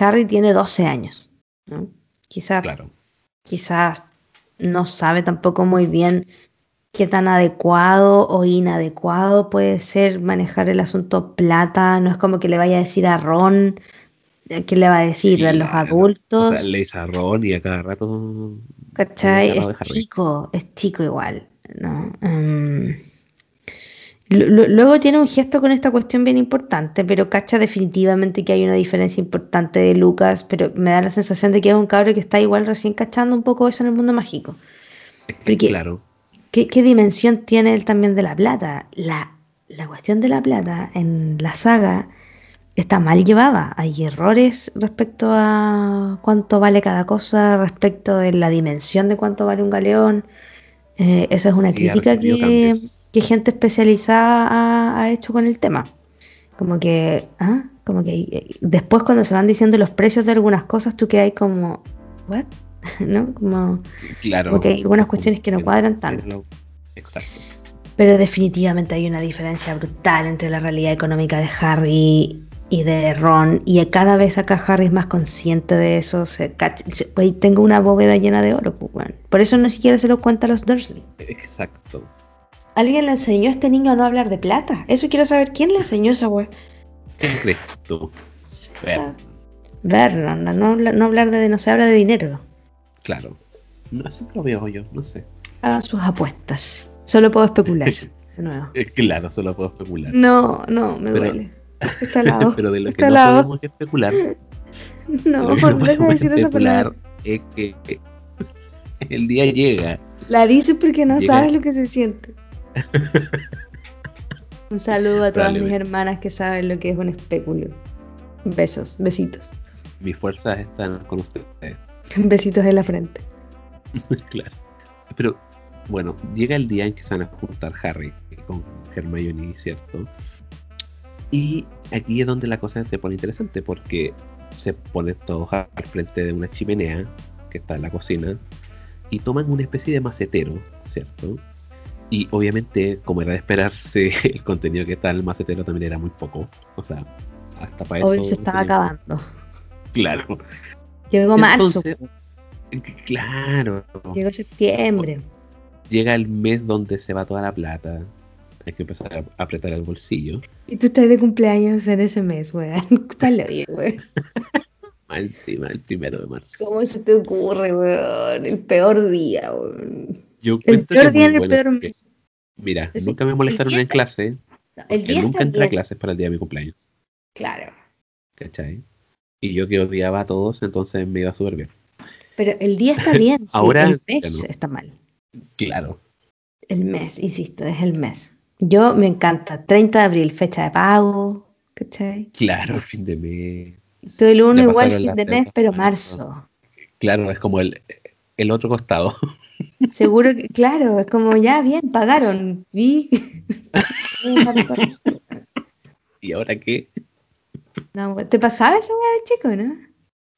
B: Harry tiene 12 años, ¿no? Quizás
A: Claro.
B: Quizás no sabe tampoco muy bien qué tan adecuado o inadecuado puede ser manejar el asunto plata. No es como que le vaya a decir a Ron, eh, ¿qué le va a decir a los adultos? O
A: sea, le dice a Ron y a cada rato.
B: ¿Cachai? Es chico, es chico igual. ¿no? Em, luego tiene un gesto con esta cuestión bien importante, pero cacha definitivamente que hay una diferencia importante de Lucas, pero me da la sensación de que es un cabro que está igual recién cachando un poco eso en el mundo mágico. claro. ¿qué, dimensión tiene él también de la plata? La, la cuestión de la plata en la saga está mal llevada. Hay errores respecto a cuánto vale cada cosa, respecto de la dimensión de cuánto vale un galeón. Eh, eso es una crítica que, gente especializada ha, hecho con el tema. Como que, ¿ah? como que eh, después cuando se van diciendo los precios de algunas cosas, tú quedas como, ¿what? ¿No? Como,
A: claro.
B: Porque hay algunas cuestiones que no cuadran tanto.
A: Exacto.
B: Pero definitivamente hay una diferencia brutal entre la realidad económica de Harry y de Ron. Y cada vez acá Harry es más consciente de eso. tengo una bóveda llena de oro. Pues, Por eso no siquiera se lo cuenta a los Dursley.
A: Exacto.
B: ¿Alguien le enseñó a este niño a no hablar de plata? Eso quiero saber. ¿Quién le enseñó esa wea?
A: ¿Quién crees tú?
B: Vernon. No, no, hablar de... No se habla de dinero.
A: Claro. No, así lo veo yo. No sé.
B: Hagan sus apuestas. Solo puedo especular. de nuevo.
A: Claro, solo puedo especular.
B: No, no, me duele. Está al lado.
A: Pero de lo
B: que
A: no podemos especular.
B: No, no decir esa palabra.
A: Es que el día llega.
B: La dice porque no sabes lo que se siente. un saludo a todas mis hermanas que saben lo que es un espéculo. Besos, besitos.
A: Mis fuerzas están con ustedes.
B: Besitos en la frente.
A: claro. Pero bueno, llega el día en que se van a juntar Harry con Hermione, ¿cierto? Y aquí es donde la cosa se pone interesante porque se ponen todos al frente de una chimenea que está en la cocina y toman una especie de macetero, ¿cierto? Y obviamente, como era de esperarse, el contenido que está en el macetero también era muy poco. O sea, hasta para
B: Hoy se estaba acabando.
A: Claro.
B: Llegó marzo.
A: Claro.
B: Llegó septiembre.
A: Llega el mes donde se va toda la plata hay que empezar a apretar el bolsillo.
B: Y tú estás de cumpleaños en ese mes, weón. Está bien, weón.
A: Encima, el primero de marzo.
B: ¿Cómo se te ocurre, weón? El peor día, weón.
A: Yo el peor día el peor mes. Mira, nunca me molestaron en clase. el día nunca entré a clases para el día de mi cumpleaños.
B: Claro.
A: ¿Cachai? Y yo que odiaba a todos, entonces me iba súper bien.
B: Pero el día está bien, Ahora, el mes está mal.
A: Claro.
B: El mes, insisto, es el mes. Yo me encanta. 30 de abril, fecha de pago. ¿Cachai?
A: Claro, fin de mes.
B: Todo el uno igual fin de mes, pero marzo.
A: Claro, es como el, el otro costado.
B: Seguro que, claro, es como ya, bien, pagaron. ¿Y,
A: ¿Y ahora qué?
B: No, ¿Te pasaba esa weá de chico, no?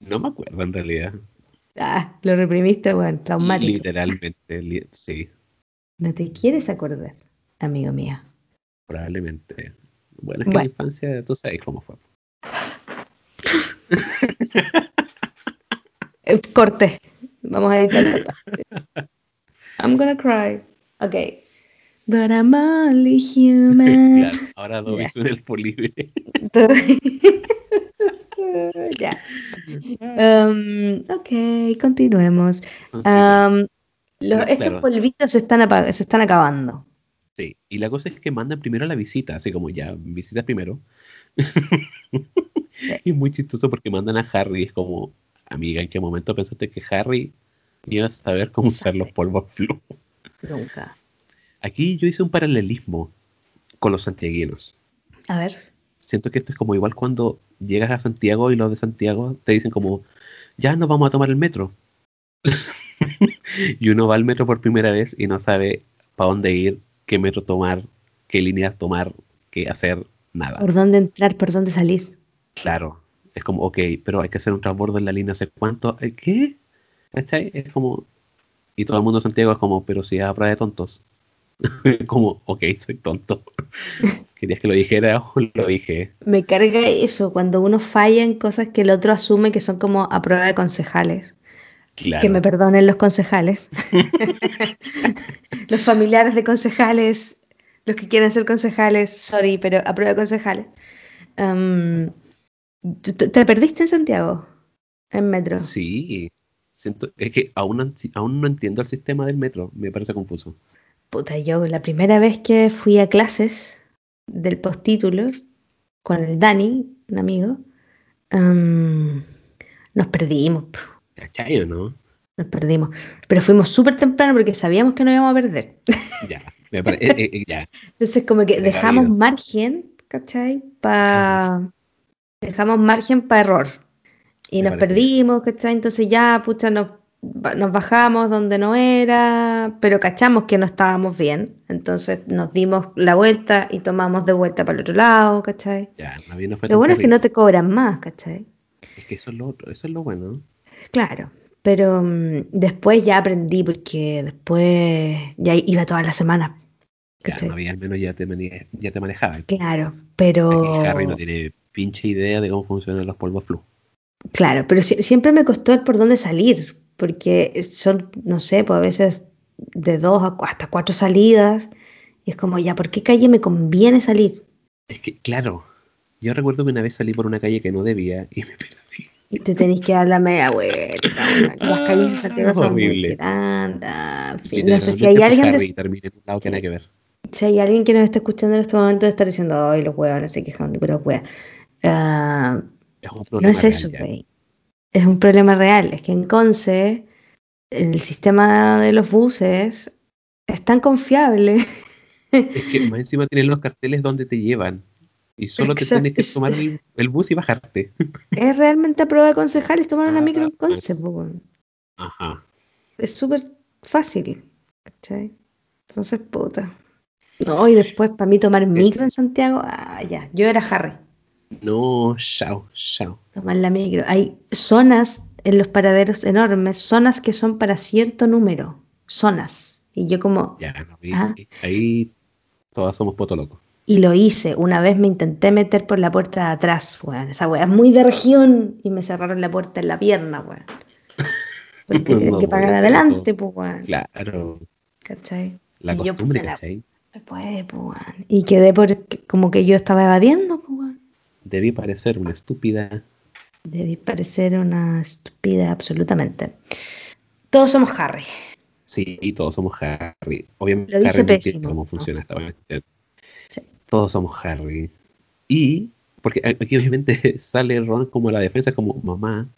A: No me acuerdo en realidad.
B: Ah, lo reprimiste, bueno, traumático.
A: Literalmente, sí.
B: No te quieres acordar amigo mío.
A: Probablemente. Bueno, es que la infancia, tú sabes cómo fue.
B: Corte. Vamos a editar. I'm gonna cry. Ok. But I'm only human.
A: Claro, ahora Dobby yeah. suena el polibre.
B: ya. Um, ok, continuemos. Um, los, estos polvitos se están, se están acabando.
A: Sí, y la cosa es que mandan primero la visita, así como ya, visitas primero. y es muy chistoso porque mandan a Harry, es como, amiga, ¿en qué momento pensaste que Harry iba a saber cómo usar los polvos flu?
B: Nunca.
A: Aquí yo hice un paralelismo con los santiaguinos.
B: A ver.
A: Siento que esto es como igual cuando llegas a Santiago y los de Santiago te dicen como, ya nos vamos a tomar el metro. y uno va al metro por primera vez y no sabe para dónde ir, qué metro tomar, qué líneas tomar, qué hacer, nada.
B: ¿Por dónde entrar, por dónde salir?
A: Claro, es como, ok, pero hay que hacer un transbordo en la línea, ¿hace cuánto? ¿Eh, ¿Qué? ¿Cachai? Es como... Y todo el mundo de Santiago es como, pero si es a prueba de tontos. como, ok, soy tonto. ¿Querías que lo dijera o lo dije?
B: Me carga eso, cuando uno falla en cosas que el otro asume que son como a prueba de concejales.
A: Claro.
B: Que me perdonen los concejales. los familiares de concejales, los que quieren ser concejales, sorry, pero aprueba concejales. Um, ¿tú- tú- ¿Te perdiste en Santiago? En metro.
A: Sí. Siento, es que aún, aún no entiendo el sistema del metro. Me parece confuso.
B: Puta, yo la primera vez que fui a clases del postítulo con el Dani, un amigo, um, nos perdimos,
A: ¿Cachai o no?
B: nos perdimos. Pero fuimos súper temprano porque sabíamos que no íbamos a perder.
A: Ya. Me pare- eh, eh, ya.
B: Entonces como que dejamos margen, ¿cachai? Pa... Dejamos margen para error. Y
A: Me
B: nos
A: parece
B: perdimos, ¿cachai? Entonces ya, pucha, nos, nos bajamos donde no era, pero cachamos que no estábamos bien. Entonces nos dimos la vuelta y tomamos de vuelta para el otro lado, ¿cachai?
A: Ya. No, fue
B: Lo bueno es que no te cobran más, ¿cachai?
A: Es que eso es lo otro. Eso es lo bueno.
B: Claro, pero mm, después ya aprendí porque después ya iba todas las semanas,
A: Ya,
B: ¿cachai?
A: no había, al menos ya te, ya te manejaba.
B: Claro,
A: Aquí
B: pero...
A: Harry no tiene pinche idea de cómo funcionan los polvos flu.
B: Claro, pero si- siempre me costó el por dónde salir, porque son, no sé, pues a veces de dos a cu- hasta cuatro salidas, y es como, ya, ¿por qué calle me conviene salir?
A: Es que, claro, yo recuerdo que una vez salí por una calle que no debía y me perdí.
B: Y te tenéis que dar la media vuelta. Las calles de Santiago son muy
A: Horrible.
B: grandes, en fin, no sé si hay alguien,
A: y terminé en un lado que nada que ver.
B: Si hay alguien que nos está escuchando en este momento de estar diciendo, ay, los huevos, se quejan de puras huevas. Ah, No es eso, güey. Es un problema real. Es que en Conce el sistema de los buses es tan confiable.
A: Es que más encima tienen los carteles donde te llevan. Y solo te tienes que tomar el, el bus y bajarte.
B: es realmente a prueba de concejales tomar una
A: Ah,
B: micro en
A: pues.
B: Conce. po, weón.
A: Ajá.
B: Es súper fácil. ¿cachai? Entonces, puta. No, y después para mí tomar micro en Santiago, ah, ya. Yo era Harry.
A: No, chao, chao.
B: Tomar la micro. Hay zonas en los paraderos enormes, zonas que son para cierto número. Zonas. Y yo como,
A: Ya, no, ahí,
B: Ah.
A: ahí todas somos poto locos.
B: Y lo hice. Una vez me intenté meter por la puerta de atrás, weón. Esa weá es muy de región. Y me cerraron la puerta en la pierna, weón. Porque
A: No
B: que pagar adelante, pues, weón.
A: Claro,
B: ¿Cachai?
A: la
B: Y
A: costumbre, ¿cachai?
B: Se puede, pues. Y quedé por como que yo estaba evadiendo, pues.
A: Debí parecer una estúpida.
B: Debí parecer una estúpida absolutamente. Todos somos Harry.
A: Sí, y todos somos Harry. Obviamente,
B: Lo hice
A: Harry no
B: pésimo,
A: cómo
B: ¿no?
A: funciona esta cuestión.
B: Sí.
A: Todos somos Harry. Y, porque aquí obviamente sale Ron como la defensa, como mamá.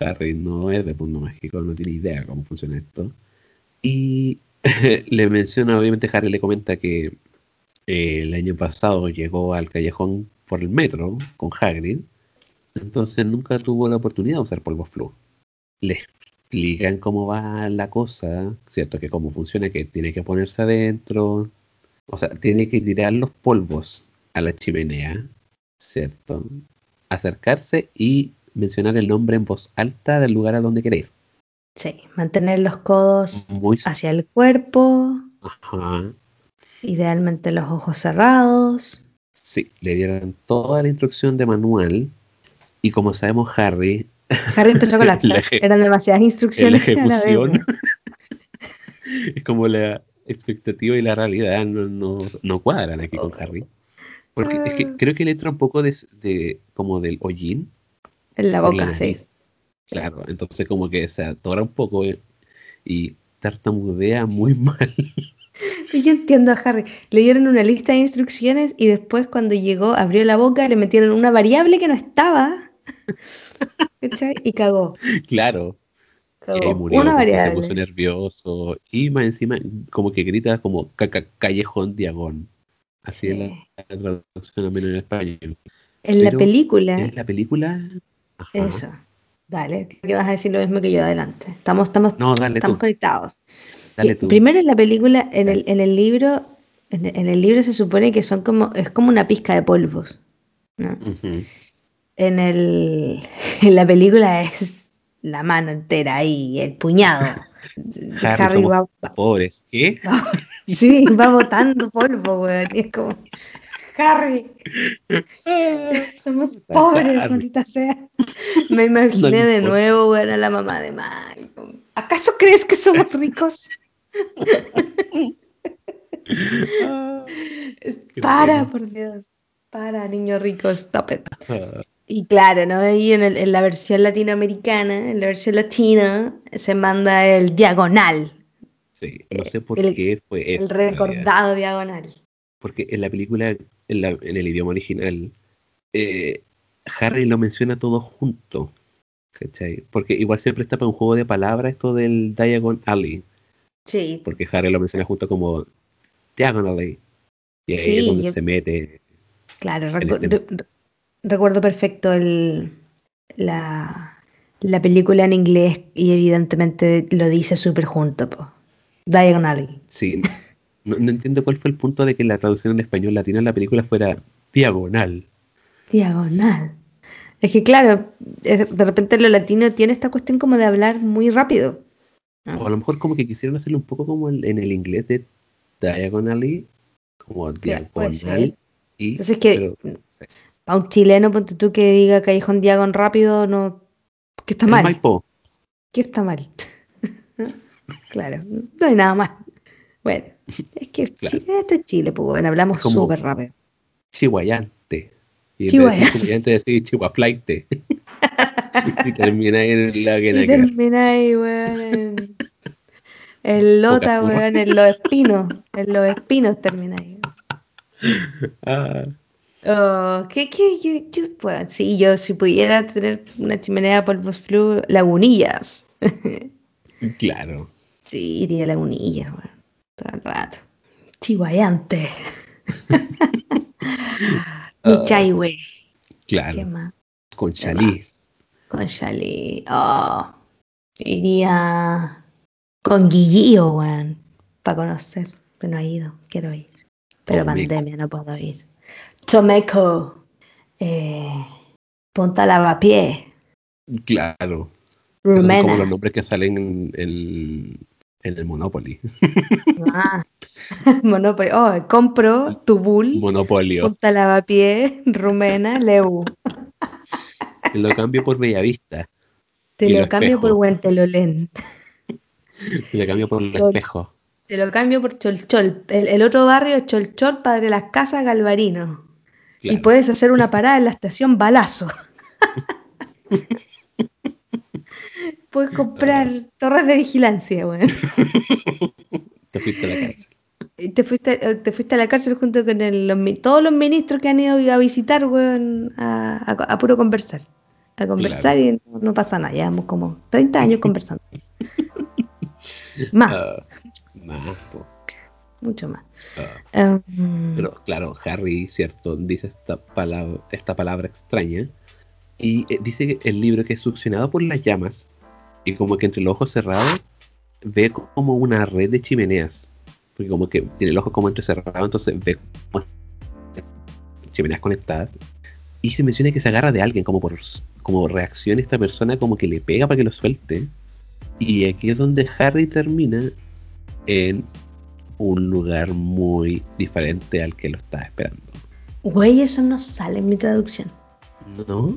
A: Harry no es de mundo mágico, no tiene idea cómo funciona esto. Y le menciona, obviamente, Harry le comenta que eh, el año pasado llegó al callejón por el metro con Hagrid. Entonces nunca tuvo la oportunidad de usar polvo flu. Le explican cómo va la cosa, ¿cierto? Que cómo funciona, que tiene que ponerse adentro. O sea, tiene que tirar los polvos a la chimenea, ¿cierto? Acercarse y mencionar el nombre en voz alta del lugar a donde quiere ir.
B: Sí, mantener los codos
A: Muy...
B: hacia el cuerpo,
A: Ajá.
B: idealmente los ojos cerrados.
A: Sí, le dieron toda la instrucción de manual. Y como sabemos, Harry,
B: Harry empezó a colapsar. Eran demasiadas
A: la
B: instrucciones. a la vez,
A: ejecución, es como la expectativa y la realidad no, no, no cuadran aquí con Harry. Porque es que
B: Ah.
A: creo que le entra un poco de, de- como del hollín
B: En la boca, sí.
A: Claro, entonces como que se atora un poco eh, y tartamudea muy mal.
B: Y Yo entiendo a Harry. Le dieron una lista de instrucciones y después cuando llegó abrió la boca, le metieron una variable que no estaba. ¿Cachai? Y cagó.
A: claro, y ahí
B: Cagó.
A: murió
B: una
A: porque se
B: variable.
A: puso nervioso y más encima como que grita como ca- ca- callejón diagón. Así es
B: Sí.
A: la, la traducción al menos en español.
B: En la película,
A: En la película... Ajá.
B: eso. Dale, creo que vas a decir lo mismo que yo adelante. Estamos, estamos,
A: No, dale
B: estamos
A: tú,
B: conectados.
A: dale
B: Y
A: tú.
B: Primero en la película, en el, en el libro, en el, en el libro se supone que son como, es como una pizca de polvos. ¿no? En el, en la película es la mano entera ahí, el puñado.
A: Harry,
B: Harry va,
A: pobres. ¿Qué?
B: sí, va botando polvo, weón. Y es como, Harry, somos pobres,
A: Harry.
B: maldita sea. Me imaginé
A: No
B: de
A: importa.
B: nuevo, weón, a la mamá de Malcolm. ¿Acaso crees que somos ricos? Para,
A: bueno.
B: por Dios. Para, niño rico, stop it. Y claro, ¿no? Ahí en, el- en la versión latinoamericana, en la versión latina, se manda el diagonal,
A: sí, no sé por
B: el-
A: qué fue eso.
B: el recordado diagonal.
A: Porque en la película, en, la- en el idioma original, eh, Harry lo menciona todo junto. ¿Cachai? Porque igual se presta para un juego de palabras esto del Diagon Alley.
B: Sí,
A: Porque Harry lo menciona junto como Diagonally. Y ahí
B: Sí,
A: es donde
B: yo-
A: se mete.
B: claro, recu-
A: este-
B: re- re- recuerdo perfecto el, la, la película en inglés y evidentemente lo dice súper junto, po. Diagonally.
A: Sí. No, no entiendo cuál fue el punto de que la traducción en español latino en la película fuera diagonal.
B: Diagonal. Es que claro, es- de repente lo latino tiene esta cuestión como de hablar muy rápido.
A: O a lo mejor como que quisieron hacerlo un poco como el- en el inglés de diagonally, como diagonal. Y,
B: Entonces que
A: pero,
B: a un chileno, ponte tú que diga Callejón Diagon rápido, no, que está
A: El
B: mal.
A: Maipo.
B: ¿Qué está mal? claro, no hay nada mal. Bueno, es que
A: Claro.
B: Chile, esto es Chile, pues bueno, hablamos súper rápido.
A: Chihuayante. Y
B: Chihuayante.
A: vez de decir chihuayante, decir chihuaflaite. y termina ahí en la que
B: Y
A: nada que
B: ahí, weón, en el lota, weón, en los espinos, en los espinos termina ahí.
A: Ah,
B: Oh, ¿qué, qué, yo, yo, bueno, sí, yo si pudiera tener una chimenea polvos flu, lagunillas.
A: claro.
B: Sí, a lagunillas, weón, todo el rato. Chihuayante.
A: Ah.
B: Michaihue. ¿Qué
A: Claro.
B: más?
A: Con Chalí.
B: Con Shali. Oh, iría con Guillío, weón, para conocer, pero no he ido, quiero ir. Pero pandemia, no puedo ir. Tomeco. Eh, Punta Lavapié.
A: Claro. Esos son como
B: Rumena.
A: los nombres que salen en, en- en el Monopoly.
B: Ah. Monopoly. Oh, compro Tubul,
A: Monopolio.
B: Punta Lavapié, Rumena, Leu.
A: Y lo cambio por Bellavista.
B: Te lo
A: lo
B: cambio por. Huentelolén.
A: Y lo cambio por el
B: Chol.
A: espejo.
B: Te lo cambio por Cholchol. El, el otro barrio es Cholchol, Padre Las Casas, Galvarino. Y puedes hacer una parada en la estación Balazo. puedes comprar torres de vigilancia, weón.
A: Te fuiste a la cárcel.
B: Y te fuiste, eh, te fuiste a la cárcel junto con el- los todos los ministros que han ido a visitar, weón, a, a- a puro conversar. A conversar y no, no pasa nada. Llevamos como 30 años conversando. Más,
A: Ah, más, po.
B: mucho más.
A: Ah.
B: Em,
A: Pero claro, Harry, cierto, dice esta palabra, esta palabra extraña. Y eh, dice el libro que es succionado por las llamas y como que entre los ojos cerrados ve como una red de chimeneas. Porque como que tiene el ojo como entrecerrado, entonces ve como chimeneas conectadas. Y se menciona que se agarra de alguien, como por como reacción esta persona como que le pega para que lo suelte. Y aquí es donde Harry termina en un lugar muy diferente al que lo estaba esperando.
B: Güey, eso no sale en mi traducción.
A: ¿No?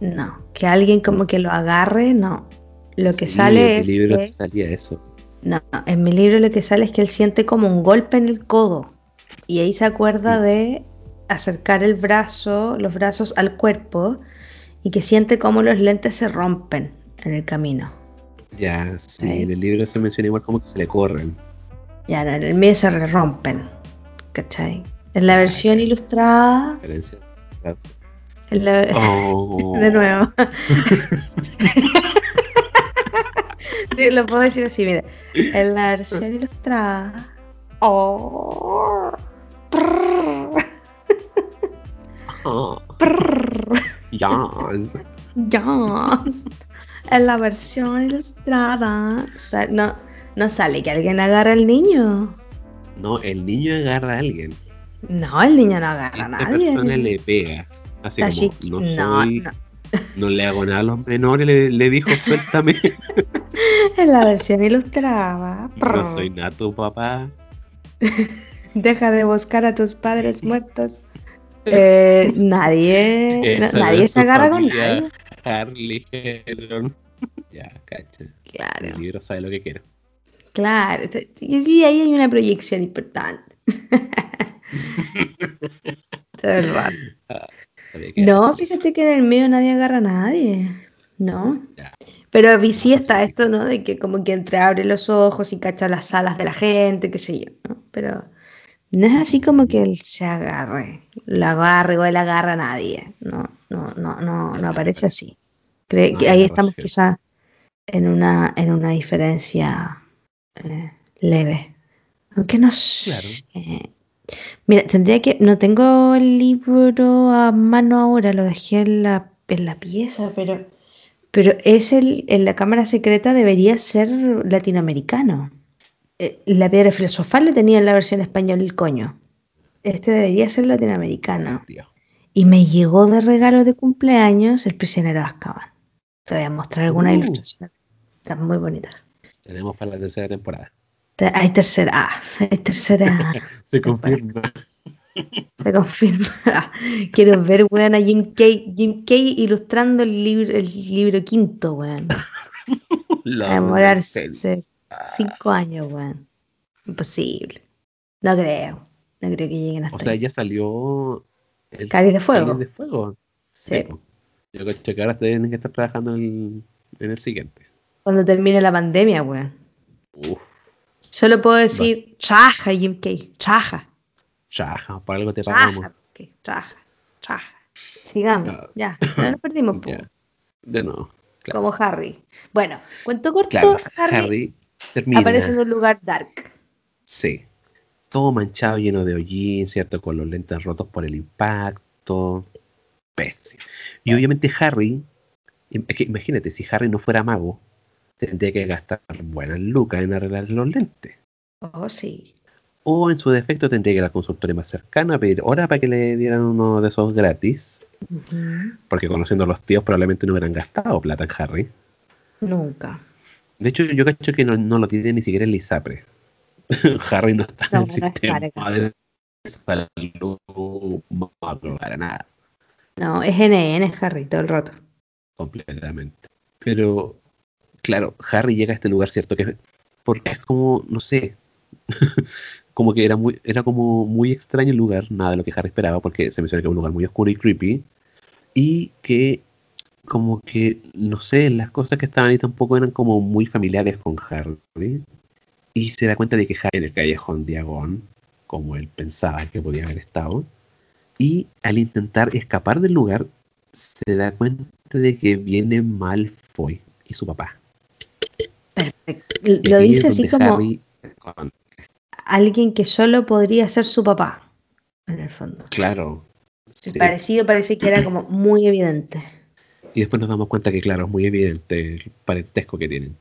B: No, que alguien como que lo agarre, no. Lo que
A: Sí,
B: sale
A: en
B: es
A: mi libro
B: que,
A: salía eso.
B: no, en mi libro lo que sale es que él siente como un golpe en el codo y ahí se acuerda
A: Mm.
B: de acercar el brazo, los brazos al cuerpo y que siente como los lentes se rompen en el camino.
A: Ya, sí, en el libro se menciona igual como que se le corren.
B: Ya, en el mío se le rompen, ¿cachai? En la versión ilustrada, la-
A: Oh,
B: De nuevo. Sí, Lo puedo decir así, mira. En la versión ilustrada. Oh. Prrr,
A: oh,
B: prrr,
A: yes.
B: yes. En la versión ilustrada. No, no sale que alguien agarre al niño.
A: No, el niño agarra a alguien.
B: No, el niño no agarra a nadie.
A: persona le pega. Así como, no
B: no,
A: soy,
B: no.
A: No le hago nada a los menores, le, le dijo, suéltame.
B: En la versión ilustrada.
A: no soy nada tu papá.
B: Deja de buscar a tus padres muertos. Eh, nadie, na- nadie se agarra con nadie.
A: Harley Heron. Ya, cacha.
B: Claro.
A: El libro sabe lo que quiere.
B: Claro, y ahí hay una proyección importante. Todo el rato. No, fíjate que en el medio nadie agarra a nadie. No.
A: Ya.
B: Pero a mí sí está esto, ¿no? De que como que entreabre los ojos y cacha las alas de la gente, qué sé yo, ¿no? Pero no es así como que él se agarre, la agarre o él agarra a nadie. No, no, no, no, no aparece así. Cree
A: No
B: que ahí estamos
A: agarración.
B: quizá en una, en una diferencia eh, leve. Aunque no sé. Mira, tendría que. No tengo el libro a mano ahora, lo dejé en la, en la pieza, pero. Pero es el. En la cámara secreta debería ser latinoamericano. Eh, La piedra filosofal lo tenía en la versión español el coño. Este debería ser latinoamericano. Y me llegó de regalo de cumpleaños el prisionero de Azkaban. Te voy a mostrar algunas
A: Uh.
B: ilustraciones. Están muy bonitas.
A: Tenemos para la tercera temporada.
B: Hay tercera. hay tercera.
A: Se confirma.
B: Se confirma. Quiero ver, weón, a Jim Kay, Jim Kay ilustrando el libro, el libro quinto, weón. Cinco años, weón. Imposible. No creo. No creo que lleguen hasta
A: O sea,
B: ahí.
A: ya salió el
B: Cáliz de fuego.
A: Cáliz de Fuego.
B: Sí.
A: Yo creo que ahora tienen que estar trabajando en el, en el siguiente.
B: Cuando termine la pandemia, weón.
A: Uf,
B: Solo puedo decir, chaja, Jim Kay. Chaja.
A: chaja, por algo te pagamos.
B: Chaja. Chaja. Chaja. Sigamos.
A: Ah.
B: Ya. No nos perdimos, po.
A: Ya. De nuevo. Claro,
B: Como Harry. Bueno, cuento corto.
A: claro
B: Harry,
A: Harry termina.
B: aparece en un lugar dark.
A: Sí. Todo manchado, lleno de hollín, ¿cierto? Con los lentes rotos por el impacto. Pésimo. Y obviamente Harry, im- es que imagínate, si Harry no fuera mago, tendría que gastar buenas lucas en arreglar los lentes.
B: Oh, sí.
A: O en su defecto tendría que ir al consultorio más cercano a pedir hora para que le dieran uno de esos gratis. Porque conociendo a los tíos probablemente no hubieran gastado plata en Harry.
B: Nunca.
A: De hecho, yo cacho que no, no lo tiene ni siquiera el ISAPRE. Harry no está
B: No,
A: en el
B: no
A: sistema de salud no, para nada,
B: No, es NN, Harry, todo el rato.
A: completamente. Pero, claro, Harry llega a este lugar, ¿cierto? Que porque es como, no sé, como que era muy, era como muy extraño el lugar, nada de lo que Harry esperaba, porque se menciona que es un lugar muy oscuro y creepy, y que como que, no sé, las cosas que estaban ahí tampoco eran como muy familiares con Harry, y se da cuenta de que Harry en el callejón Diagon, como él pensaba que podía haber estado, y al intentar escapar del lugar, se da cuenta de que viene Malfoy y su papá.
B: Perfecto. Lo dice así como
A: Harry-
B: alguien que solo podría ser su papá, en el fondo.
A: claro.
B: El
A: sí.
B: parecido parece que era como muy evidente.
A: Y después nos damos cuenta que, claro, es muy evidente el parentesco que tienen.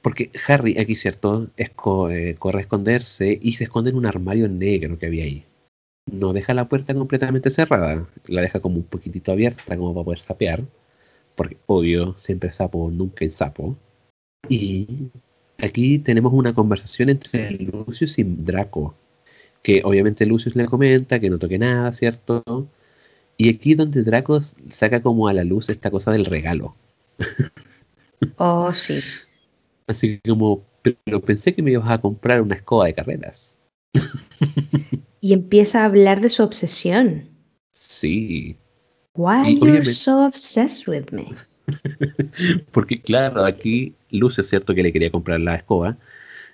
A: Porque Harry, aquí, ¿cierto? Es co- eh, corre a esconderse y se esconde en un armario negro que había ahí. No deja la puerta completamente cerrada, la deja como un poquitito abierta como para poder sapear. Porque, obvio, siempre sapo, nunca en sapo. Y aquí tenemos una conversación entre Lucius y Draco. Que obviamente Lucius le comenta que no toque nada, ¿cierto? Y aquí donde Draco saca como a la luz esta cosa del regalo.
B: Oh, sí.
A: Así como, pero pensé que me ibas a comprar una escoba de carreras.
B: Y empieza a hablar de su obsesión.
A: Sí,
B: Why
A: Y
B: you're
A: obviamente-
B: so obsessed with me?
A: porque claro, aquí Lucio es cierto que le quería comprar la escoba.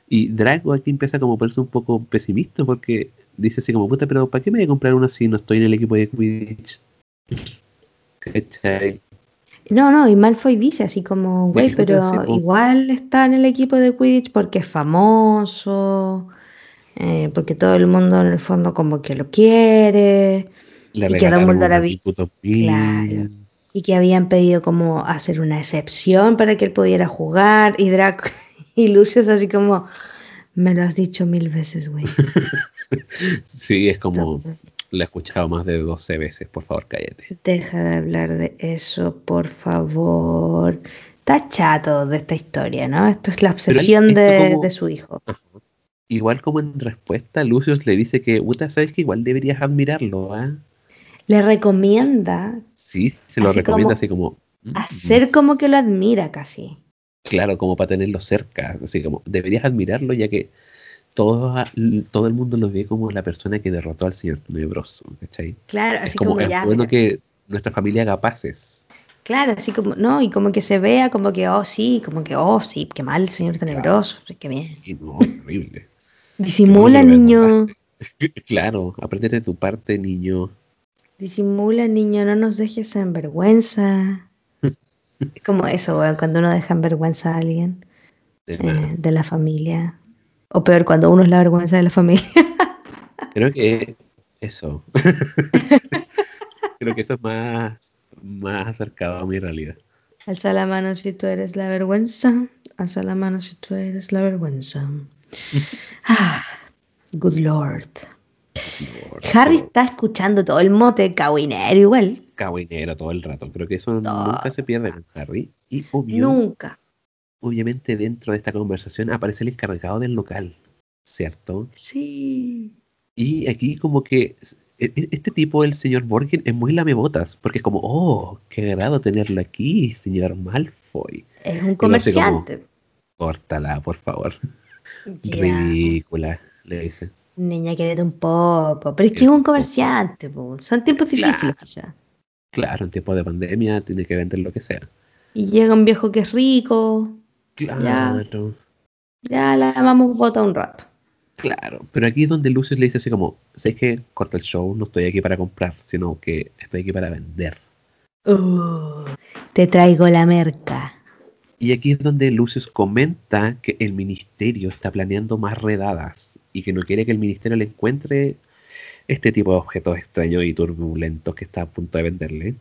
A: Y Draco aquí empieza como a ponerse un poco pesimista porque dice así como, puta, pero ¿para qué me voy a comprar una si no estoy en el equipo de Quidditch? ¿Cachai?
B: No, no, y Malfoy dice así como, güey, pero
A: sí,
B: igual está en el equipo de Quidditch porque es famoso, eh, porque todo el mundo en el fondo como que lo quiere,
A: Le
B: Y que Dumbledore había-. Claro. Y que habían pedido como hacer una excepción para que él pudiera jugar, y Draco y Lucius así como, me lo has dicho mil veces, güey.
A: Sí, es como, la he escuchado más de 12 veces, por favor, cállate.
B: Deja de hablar de eso, por favor. Está chato de esta historia, ¿no? Esto es la obsesión de,
A: como-
B: de su hijo.
A: Igual como en respuesta, Lucius le dice que, puta, sabes que igual deberías admirarlo, ¿ah?
B: Le recomienda
A: Sí, se lo
B: Así
A: recomienda
B: como
A: así como... mm,
B: hacer como que lo admira casi.
A: Claro, como para tenerlo cerca. Así como, deberías admirarlo ya que todo, todo el mundo lo ve como la persona que derrotó al señor tenebroso, ¿cachai?
B: Claro,
A: Es
B: así
A: como,
B: como,
A: es
B: ya.
A: bueno
B: pero-
A: que nuestra familia haga paces.
B: Claro, así como, no, y como que se vea como que, oh, sí, como que, oh, sí, qué mal, señor tenebroso, sí, qué bien.
A: Y no, horrible.
B: Disimula,
A: bueno
B: niño.
A: Claro, aprende de tu parte, niño.
B: Disimula, niño, no nos dejes en vergüenza. Es como eso, weón, cuando uno deja en vergüenza a alguien
A: De
B: eh, de la familia. O peor, cuando uno es la vergüenza de la familia.
A: Creo que eso. Creo que eso es más, más acercado a mi realidad.
B: Alza la mano si tú eres la vergüenza. Alza la mano si tú eres la vergüenza. Ah, good Lord. Harry está escuchando todo el mote cagüinero igual.
A: Cabinero todo el rato. Creo que eso nunca se pierde con Harry. Y obvio,
B: Nunca.
A: obviamente dentro de esta conversación aparece el encargado del local, ¿cierto?
B: Sí.
A: Y aquí como que e- e- este tipo, el señor Borgin, es muy lamebotas, porque es como, oh, qué agrado tenerlo aquí, señor Malfoy.
B: Es un comerciante.
A: Córtala, por favor. Ridícula, le dice.
B: Niña, quédate un poco. Pero es que es un comerciante, po. Son tiempos
A: Claro.
B: difíciles quizás.
A: Claro, en tiempo de pandemia tiene que vender lo que sea.
B: Y llega un viejo que es rico.
A: Claro,
B: Ya la vamos bota un rato.
A: claro. Pero aquí es donde Lucius le dice así como, sé que corta el show, no estoy aquí para comprar, sino que estoy aquí para vender.
B: Uh, te traigo la merca.
A: Y aquí es donde Lucius comenta que el ministerio está planeando más redadas y que no quiere que el ministerio le encuentre este tipo de objetos extraños y turbulentos que está a punto de venderle,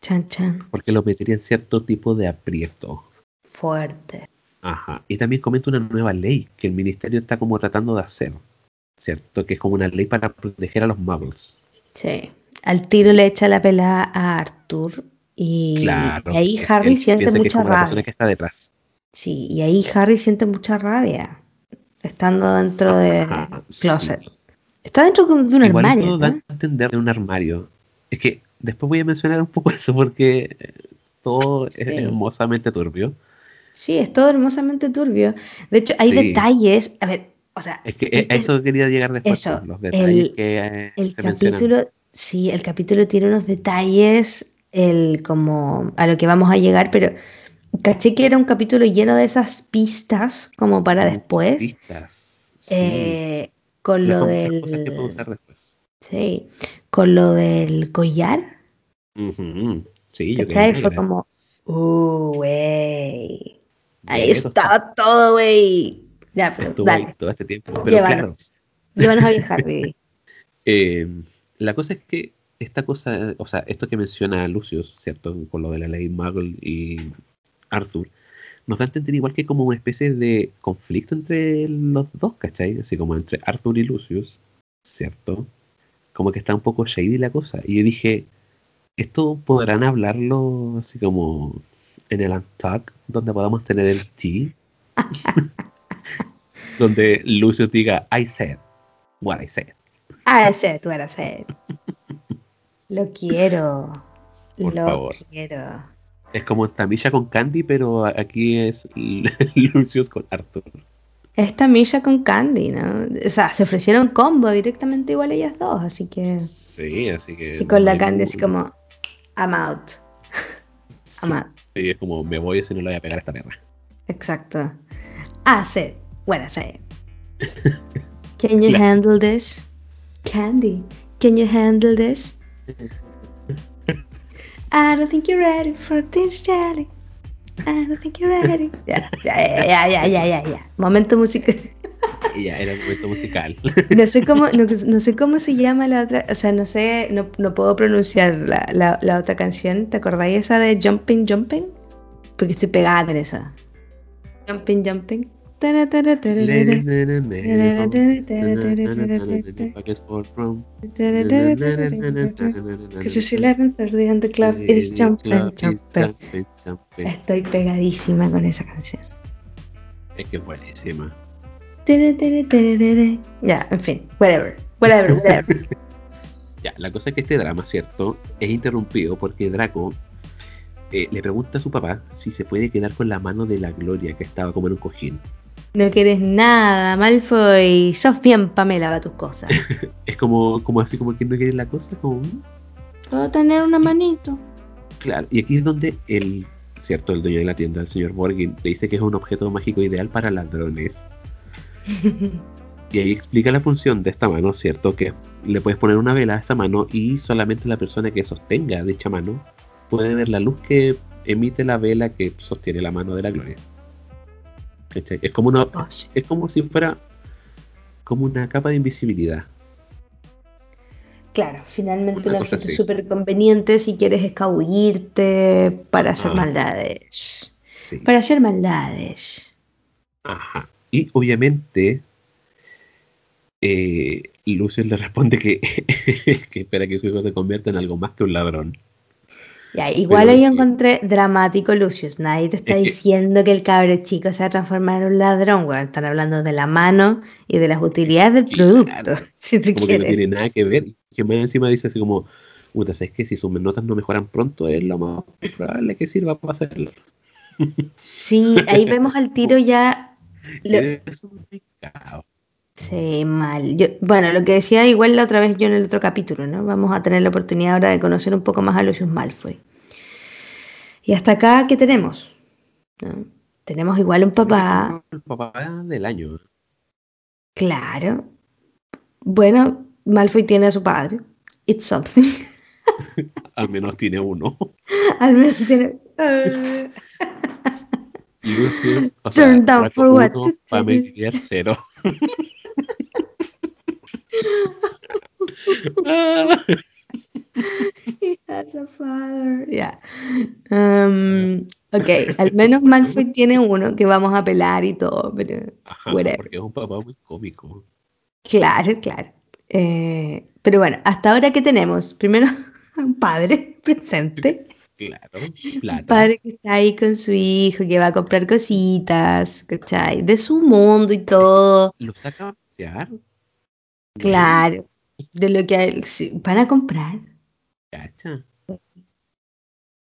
B: Chan, chan.
A: porque lo metería en cierto tipo de aprieto.
B: Fuerte.
A: Ajá. Y también comenta una nueva ley que el ministerio está como tratando de hacer, ¿cierto? Que es como una ley para proteger a los muggles.
B: Sí. Al tiro le echa la pelada a Arthur. Y,
A: Claro.
B: y ahí Harry siente
A: piensa que es
B: mucha
A: persona
B: rabia.
A: que está detrás.
B: Sí, y ahí Harry siente mucha rabia. Estando dentro de
A: sí.
B: closet. Está dentro de un
A: Igual
B: armario,
A: todo da
B: ¿no?
A: a entender de un armario. Es que después voy a mencionar un poco eso porque eh, todo
B: Sí.
A: es hermosamente turbio.
B: Sí, es todo hermosamente turbio. De hecho, hay
A: Sí.
B: detalles. A ver, o sea,
A: Es que
B: es-
A: eh, a eso quería llegar después,
B: eso,
A: pues, los detalles
B: el-
A: que eh,
B: el
A: se mencionan.
B: capítulo, sí, el capítulo tiene unos detalles, el como a lo que vamos a llegar, pero caché que era un capítulo lleno de esas pistas como para después,
A: pistas. Sí.
B: eh, con lo
A: muchas cosas que puedo
B: del,
A: usar después.
B: sí, con lo del collar,
A: Ujú. Sí, yo creo
B: Fue
A: que
B: como, uh, wey, ahí estaba todo, wey. Ya, pero
A: estuvo ahí
B: dale,
A: todo este tiempo. Pero claro,
B: llévanos, llévanos a viajar, baby.
A: Eh, la cosa es que esta cosa, o sea, esto que menciona Lucius, ¿cierto? Con lo de la ley Muggle y Arthur, nos da a entender igual que como una especie de conflicto entre los dos, ¿cachai? Así como entre Arthur y Lucius, ¿cierto? Como que está un poco shady la cosa. Y yo dije, ¿esto podrán hablarlo así como en el Untalk, donde podamos tener el tea? donde Lucius diga, I said what I said.
B: Ah, ese, tú eras él. Lo quiero.
A: Por
B: lo
A: favor.
B: quiero.
A: Es como Tamisha con Candy, pero aquí es Lucius con Arthur.
B: Esta Misha con Candy, ¿no? O sea, se ofrecieron combo directamente igual ellas dos, así que.
A: Sí, así que.
B: Y con la Candy así como. I'm out.
A: Sí,
B: I'm out.
A: sí, es como me voy si no le voy a pegar a esta perra.
B: Exacto. Said what I said. Can you
A: Claro.
B: handle this? Candy, can you handle this? I don't think you're ready for this jelly. I don't think you're ready. Ya, ya, ya, ya, ya, ya, ya. Momento musical.
A: Ya era el momento musical.
B: No sé cómo, no, no sé cómo se llama la otra, o sea, no sé, no, no puedo pronunciar la, la, la otra canción. ¿Te acordáis esa de Jumping Jumping? Porque estoy pegada con esa. Jumping Jumping. Tara, tara, tara, tara. Cause it's 11:30 and the club is jumping, jumping. Estoy pegadísima con esa canción.
A: Es que es buenísima.
B: Ya, en fin, whatever, whatever, whatever.
A: Ya, la cosa es que este drama, ¿cierto? Es interrumpido porque Draco eh, le pregunta a su papá si se puede quedar con la mano de la Gloria que estaba como en un cojín.
B: No quieres nada, Malfoy. Sos bien Pamela para tus cosas.
A: es como, como así como que no quiere la cosa, como...
B: Puedo tener una manito.
A: Claro, y aquí es donde el, cierto, el dueño de la tienda, el señor Borgin, le dice que es un objeto mágico ideal para ladrones. y ahí explica la función de esta mano, ¿cierto? Que le puedes poner una vela a esa mano y solamente la persona que sostenga dicha mano puede ver la luz que emite la vela que sostiene la mano de la gloria. Es como una, oh, es como si fuera como una capa de invisibilidad.
B: Claro, finalmente una, cosa súper conveniente si quieres escabullirte para hacer ah. maldades. Para hacer maldades.
A: Ajá. Y obviamente eh, le responde que, que espera que su hijo se convierta en algo más que un ladrón.
B: Ya, igual ahí encontré dramático Lucius. Nadie te está diciendo que... el cabre chico se va a transformar en un ladrón, weón. Están hablando de la mano y de las utilidades del producto. Si
A: como que no tiene nada que ver. Que más encima dice así como, puta, ¿sabes que si sus notas no mejoran pronto es lo más probable que sirva para hacerlo?
B: Sí, ahí vemos al tiro ya. Sí, mal. Yo, bueno, lo que decía igual la otra vez yo en el otro capítulo, ¿no? Vamos a tener la oportunidad ahora de conocer un poco más a Lucius Malfoy. Y hasta acá, ¿qué tenemos? Tenemos igual un papá.
A: El papá del año.
B: Claro. Bueno, Malfoy tiene a su padre. It's something.
A: Al menos tiene uno.
B: Al menos tiene.
A: Lucius, o sea, Turn down for what? Familia cero.
B: He has a father. Yeah. Um, ok, al menos Malfoy tiene uno que vamos a pelar y todo, pero.
A: Ajá, porque es un papá muy cómico.
B: Claro, claro. Eh, pero bueno, hasta ahora, ¿qué tenemos? Primero, un padre presente.
A: Claro, plata.
B: Padre que está ahí con su hijo, que va a comprar cositas, ¿cachai? De su mundo y todo.
A: ¿Lo saca a pasear?
B: Claro, de lo que van a comprar.
A: Cacha.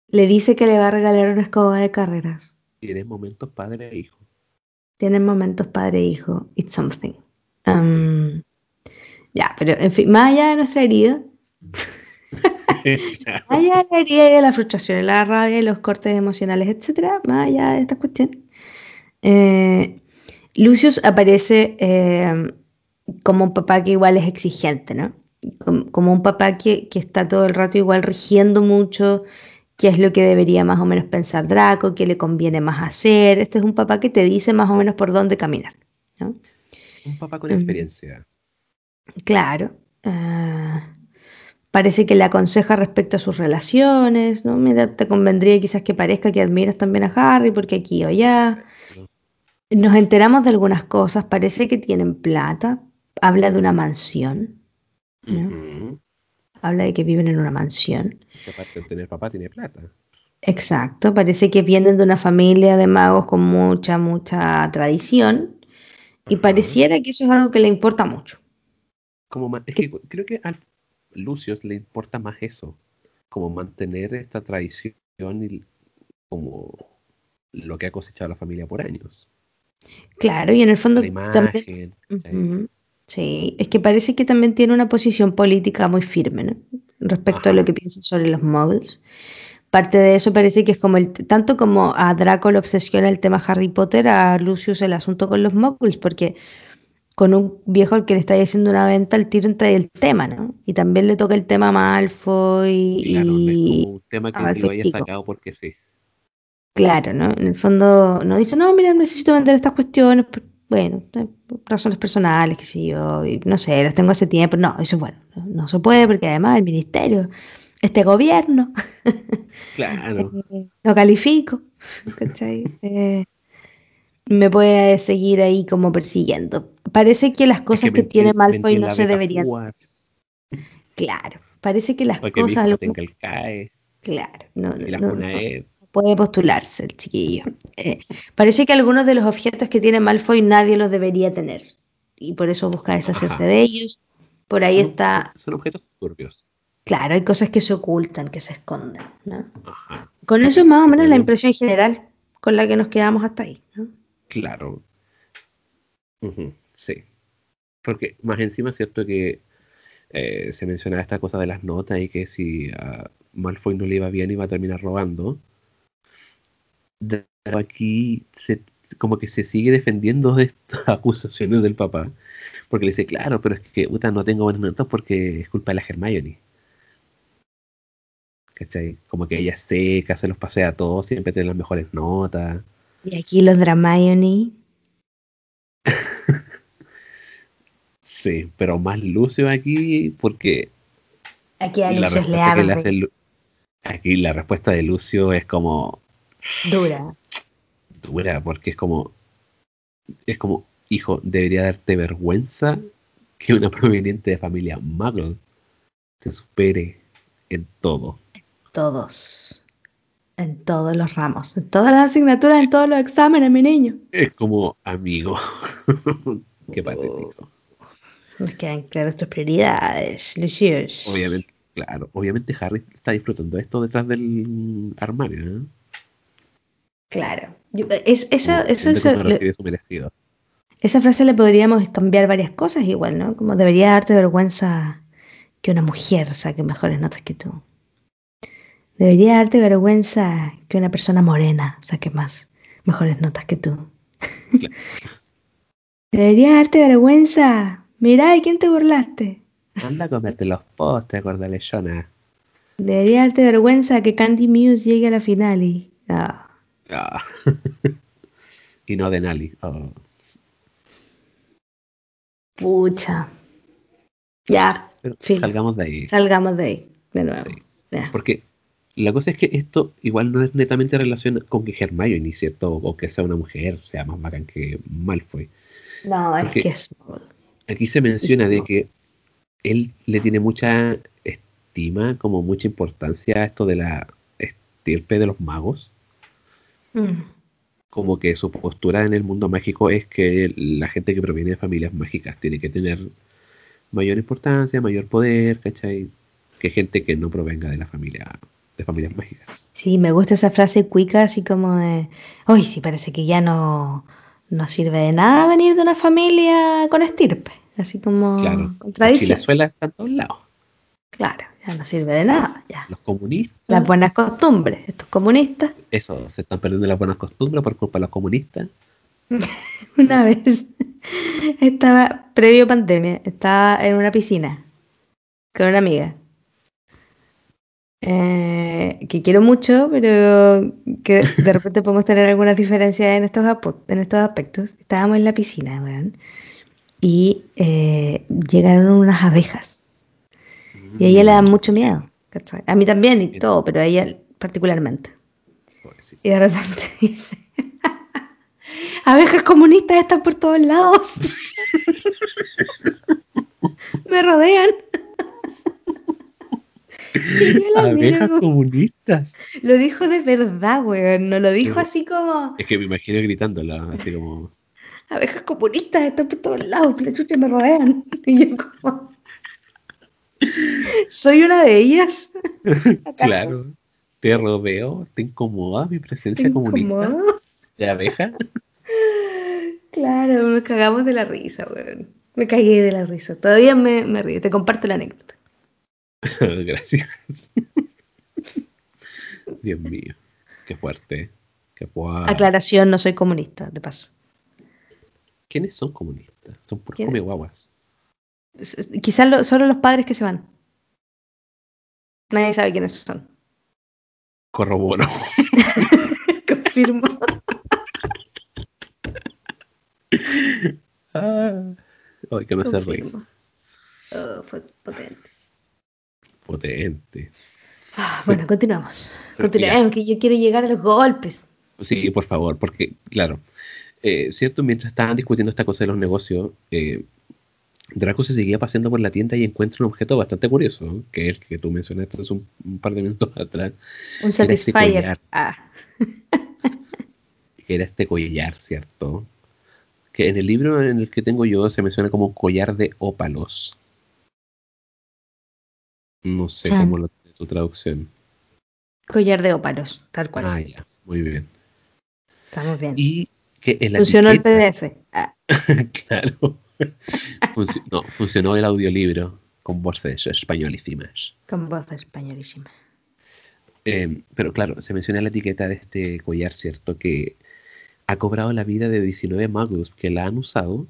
B: Le dice que le va a regalar una escoba de carreras.
A: Tienen momentos padre e hijo.
B: Tienen momentos padre e hijo. It's something. Um, ya, pero en fin, más allá de nuestra herida, más allá de la herida de la frustración, la rabia, los cortes emocionales, etcétera, más allá de estas cuestiones, eh, Lucius aparece eh, como un papá que igual es exigente, ¿no? Como, un papá que, está todo el rato igual rigiendo mucho qué es lo que debería más o menos pensar Draco, qué le conviene más hacer. Este es un papá que te dice más o menos por dónde caminar, ¿no?
A: Un papá con experiencia.
B: Claro. Ah, parece que le aconseja respecto a sus relaciones, ¿no? Mira, te convendría quizás que parezca que admiras también a Harry, porque aquí o allá. Nos enteramos de algunas cosas, parece que tienen plata, habla de una mansión. Habla de que viven en una mansión.
A: aparte de tener papá, tiene plata.
B: Exacto, parece que vienen de una familia de magos con mucha, mucha tradición. Y pareciera que eso es algo que le importa mucho.
A: Como es que creo que a Lucius le importa más eso, como mantener esta tradición y como lo que ha cosechado la familia por años.
B: Claro, y en el fondo también, Sí, es que parece que también tiene una posición política muy firme, ¿no? Respecto a lo que piensa sobre los muggles. Parte de eso parece que es como el, tanto como a Draco le obsesiona el tema Harry Potter, a Lucius el asunto con los muggles, porque con un viejo al que le está haciendo una venta, el tiro entra el tema, ¿no? Y también le toca el tema Malfoy
A: claro,
B: y...
A: un tema que lo haya sacado porque sí.
B: Claro, ¿no? En el fondo no dice, no, mira, necesito vender estas cuestiones, bueno, eh, razones personales, que sé yo, y no sé, las tengo hace tiempo. No, eso bueno, no, se puede porque además el ministerio, este gobierno,
A: claro.
B: eh, lo califico, eh, me puede seguir ahí como persiguiendo. Parece que las cosas que, tiene Malfoy no se deberían. Claro, parece que las cosas. Claro, no, no, no, puede postularse el chiquillo. Eh, parece que algunos de los objetos que tiene Malfoy nadie los debería tener. Y por eso busca deshacerse de ellos. Por ahí está.
A: Son objetos turbios.
B: Claro, hay cosas que se ocultan, que se esconden. ¿no? Con eso es más o menos la impresión general con la que nos quedamos hasta ahí. ¿no?
A: Claro. Sí. Porque más encima es cierto que eh, se mencionaba esta cosa de las notas y que si a Malfoy no le iba bien iba a terminar robando. Pero aquí se, como que se sigue defendiendo de estas acusaciones del papá. Porque le dice, claro, pero es que puta, no tengo buenas notas porque es culpa de la Hermione. ¿Cachai? Como que ella es seca, se los pasea a todos, siempre tiene las mejores notas.
B: Y aquí los Dramione.
A: sí, pero más Lucio aquí porque...
B: Aquí a Lucio le
A: Aquí la respuesta de Lucio es como...
B: Dura.
A: Dura, porque es como... Es como, hijo, debería darte vergüenza que una proveniente de familia Muggle te supere en todo
B: todos, en todos los ramos, en todas las asignaturas, en todos los exámenes, mi niño.
A: Es como amigo. Qué patético.
B: Nos quedan claras tus prioridades, Lucius.
A: Obviamente, claro. Obviamente Harry está disfrutando esto detrás del armario, ¿eh?
B: Claro. es, eso, eso,
A: eso
B: esa frase le podríamos cambiar varias cosas igual, ¿no? Como debería darte vergüenza que una mujer saque mejores notas que tú. Debería darte vergüenza que una persona morena saque más, mejores notas que tú. Debería darte vergüenza. Mirá de quién te burlaste.
A: Anda a comerte los postres, Gordalellona.
B: Debería darte vergüenza que Candy Muse llegue a la final y. Ah.
A: Ah. y no de Nali. Oh.
B: Pucha. Ya.
A: salgamos de ahí.
B: Salgamos de ahí, de nuevo.
A: Porque la cosa es que esto igual no es netamente relación con que Hermione, ¿cierto? O que sea una mujer, sea más bacán que Malfoy.
B: No, es que es...
A: Aquí se menciona de que él le tiene mucha estima, como mucha importancia a esto de la estirpe de los magos. Mm. Como que su postura en el mundo mágico es que la gente que proviene de familias mágicas tiene que tener mayor importancia, mayor poder, ¿cachai? Que gente que no provenga de la familia de familias mágicas.
B: Sí, me gusta esa frase cuica, así como de, uy, sí, parece que ya no, no sirve de nada venir de una familia con estirpe, así como
A: claro. tradición. suela está en todos lados.
B: Claro, ya no sirve de nada, ya.
A: Los comunistas.
B: Las buenas costumbres, estos comunistas.
A: Eso, se están perdiendo las buenas costumbres por culpa de los comunistas.
B: una vez estaba, previo pandemia, estaba en una piscina con una amiga eh, que quiero mucho, pero que de repente podemos tener algunas diferencias en estos, en estos aspectos. Estábamos en la piscina, y eh, llegaron unas abejas. Y a ella le da mm. mucho miedo. A mí también y todo, pero a ella particularmente. Y de repente dice, abejas comunistas están por todos lados. Me rodean.
A: Abejas comunistas.
B: Lo dijo de verdad, weón. No lo dijo así como.
A: Es que me imagino gritándola, así como.
B: Abejas comunistas están por todos lados, la chucha me rodean. Y yo como. ¿Soy una de ellas?
A: claro. Te rodeo, te incomoda mi presencia comunista. ¿De abeja?
B: Claro, nos cagamos de la risa, weón. Me cagué de la risa. Todavía me, me río. Te comparto la anécdota.
A: Gracias. Dios mío, qué fuerte. Qué
B: Aclaración, no soy comunista, de paso.
A: ¿Quiénes son comunistas? Son por come guaguas.
B: Quizás solo los padres que se van. Nadie sabe quiénes son.
A: Corroboro.
B: Confirmo.
A: ah, ay, que me hace reír.
B: Oh, fue potente
A: potente.
B: Ah, bueno, continuamos. Continuamos, que yo quiero llegar a los golpes.
A: Sí, por favor, porque, claro, eh, cierto, mientras estaban discutiendo esta cosa de los negocios, eh, Draco se seguía paseando por la tienda y encuentra un objeto bastante curioso, que es el que tú mencionaste hace un, par de minutos atrás.
B: Un este Satisfyer. ah.
A: era este collar, ¿cierto? Que en el libro en el que tengo yo se menciona como collar de ópalos. No sé
B: Chan.
A: cómo lo tiene tu traducción.
B: Collar de ópalos, tal cual.
A: Ah, ya, muy bien.
B: Estamos bien.
A: Y que la
B: Funcionó el PDF. Ah,
A: claro. No, funcionó el audiolibro con voces españolísimas.
B: con voz españolísima.
A: Eh, pero claro, se menciona en la etiqueta de este collar, ¿cierto? Que ha cobrado la vida de 19 magos que la han usado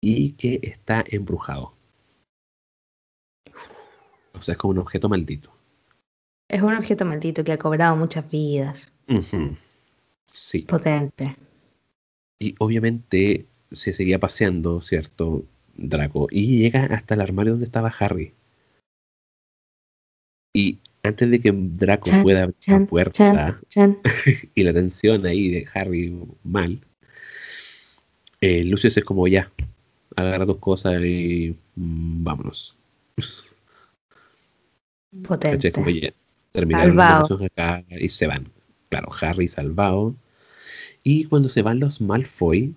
A: y que está embrujado. O sea, es como un objeto maldito.
B: Es un objeto maldito que ha cobrado muchas vidas.
A: Sí.
B: Potente.
A: Y obviamente se seguía paseando, ¿cierto? Draco. Y llega hasta el armario donde estaba Harry. Y antes de que Draco
B: Chan,
A: pueda abrir la puerta
B: chan, chan.
A: y la tensión ahí de Harry mal, eh, Lucius es como ya, agarra tus cosas y mm, vámonos. ¿Cachai? Como
B: Potente.
A: ya, terminaron las acá y se van. Claro, Harry salvado. Y cuando se van los Malfoy,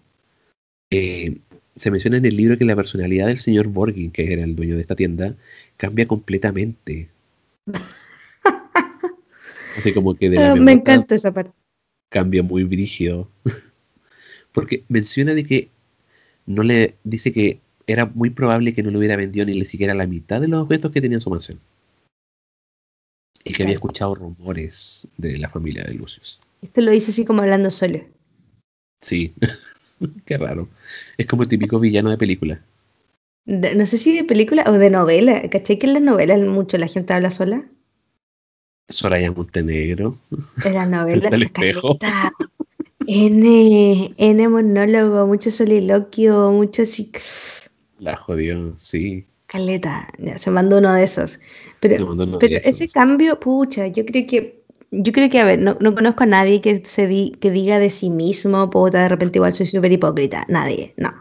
A: eh, se menciona en el libro que la personalidad del señor Borgin, que era el dueño de esta tienda, cambia completamente. Así como que de la
B: Ah, me encanta esa parte.
A: cambia muy brígido. Porque menciona de que no le dice que era muy probable que no le hubiera vendido ni siquiera la mitad de los objetos que tenía en su mansión. Y que había escuchado rumores de la familia de Lucius.
B: Esto lo dice así como hablando solo.
A: Sí, qué raro. Es como el típico villano de película.
B: De- no sé si de película o de novela. ¿Cachai que en las novelas mucho la gente habla sola?
A: Soraya Montenegro.
B: En las novelas se
A: espejo.
B: N, N monólogo, mucho soliloquio, mucho.
A: La jodió, sí.
B: Caleta, ya se mandó uno de esos. Pero,
A: de
B: ese cambio, pucha, yo creo que, yo creo que, a ver, no, no conozco a nadie que se di- que diga de sí mismo, puta, de repente igual soy súper hipócrita. Nadie, no.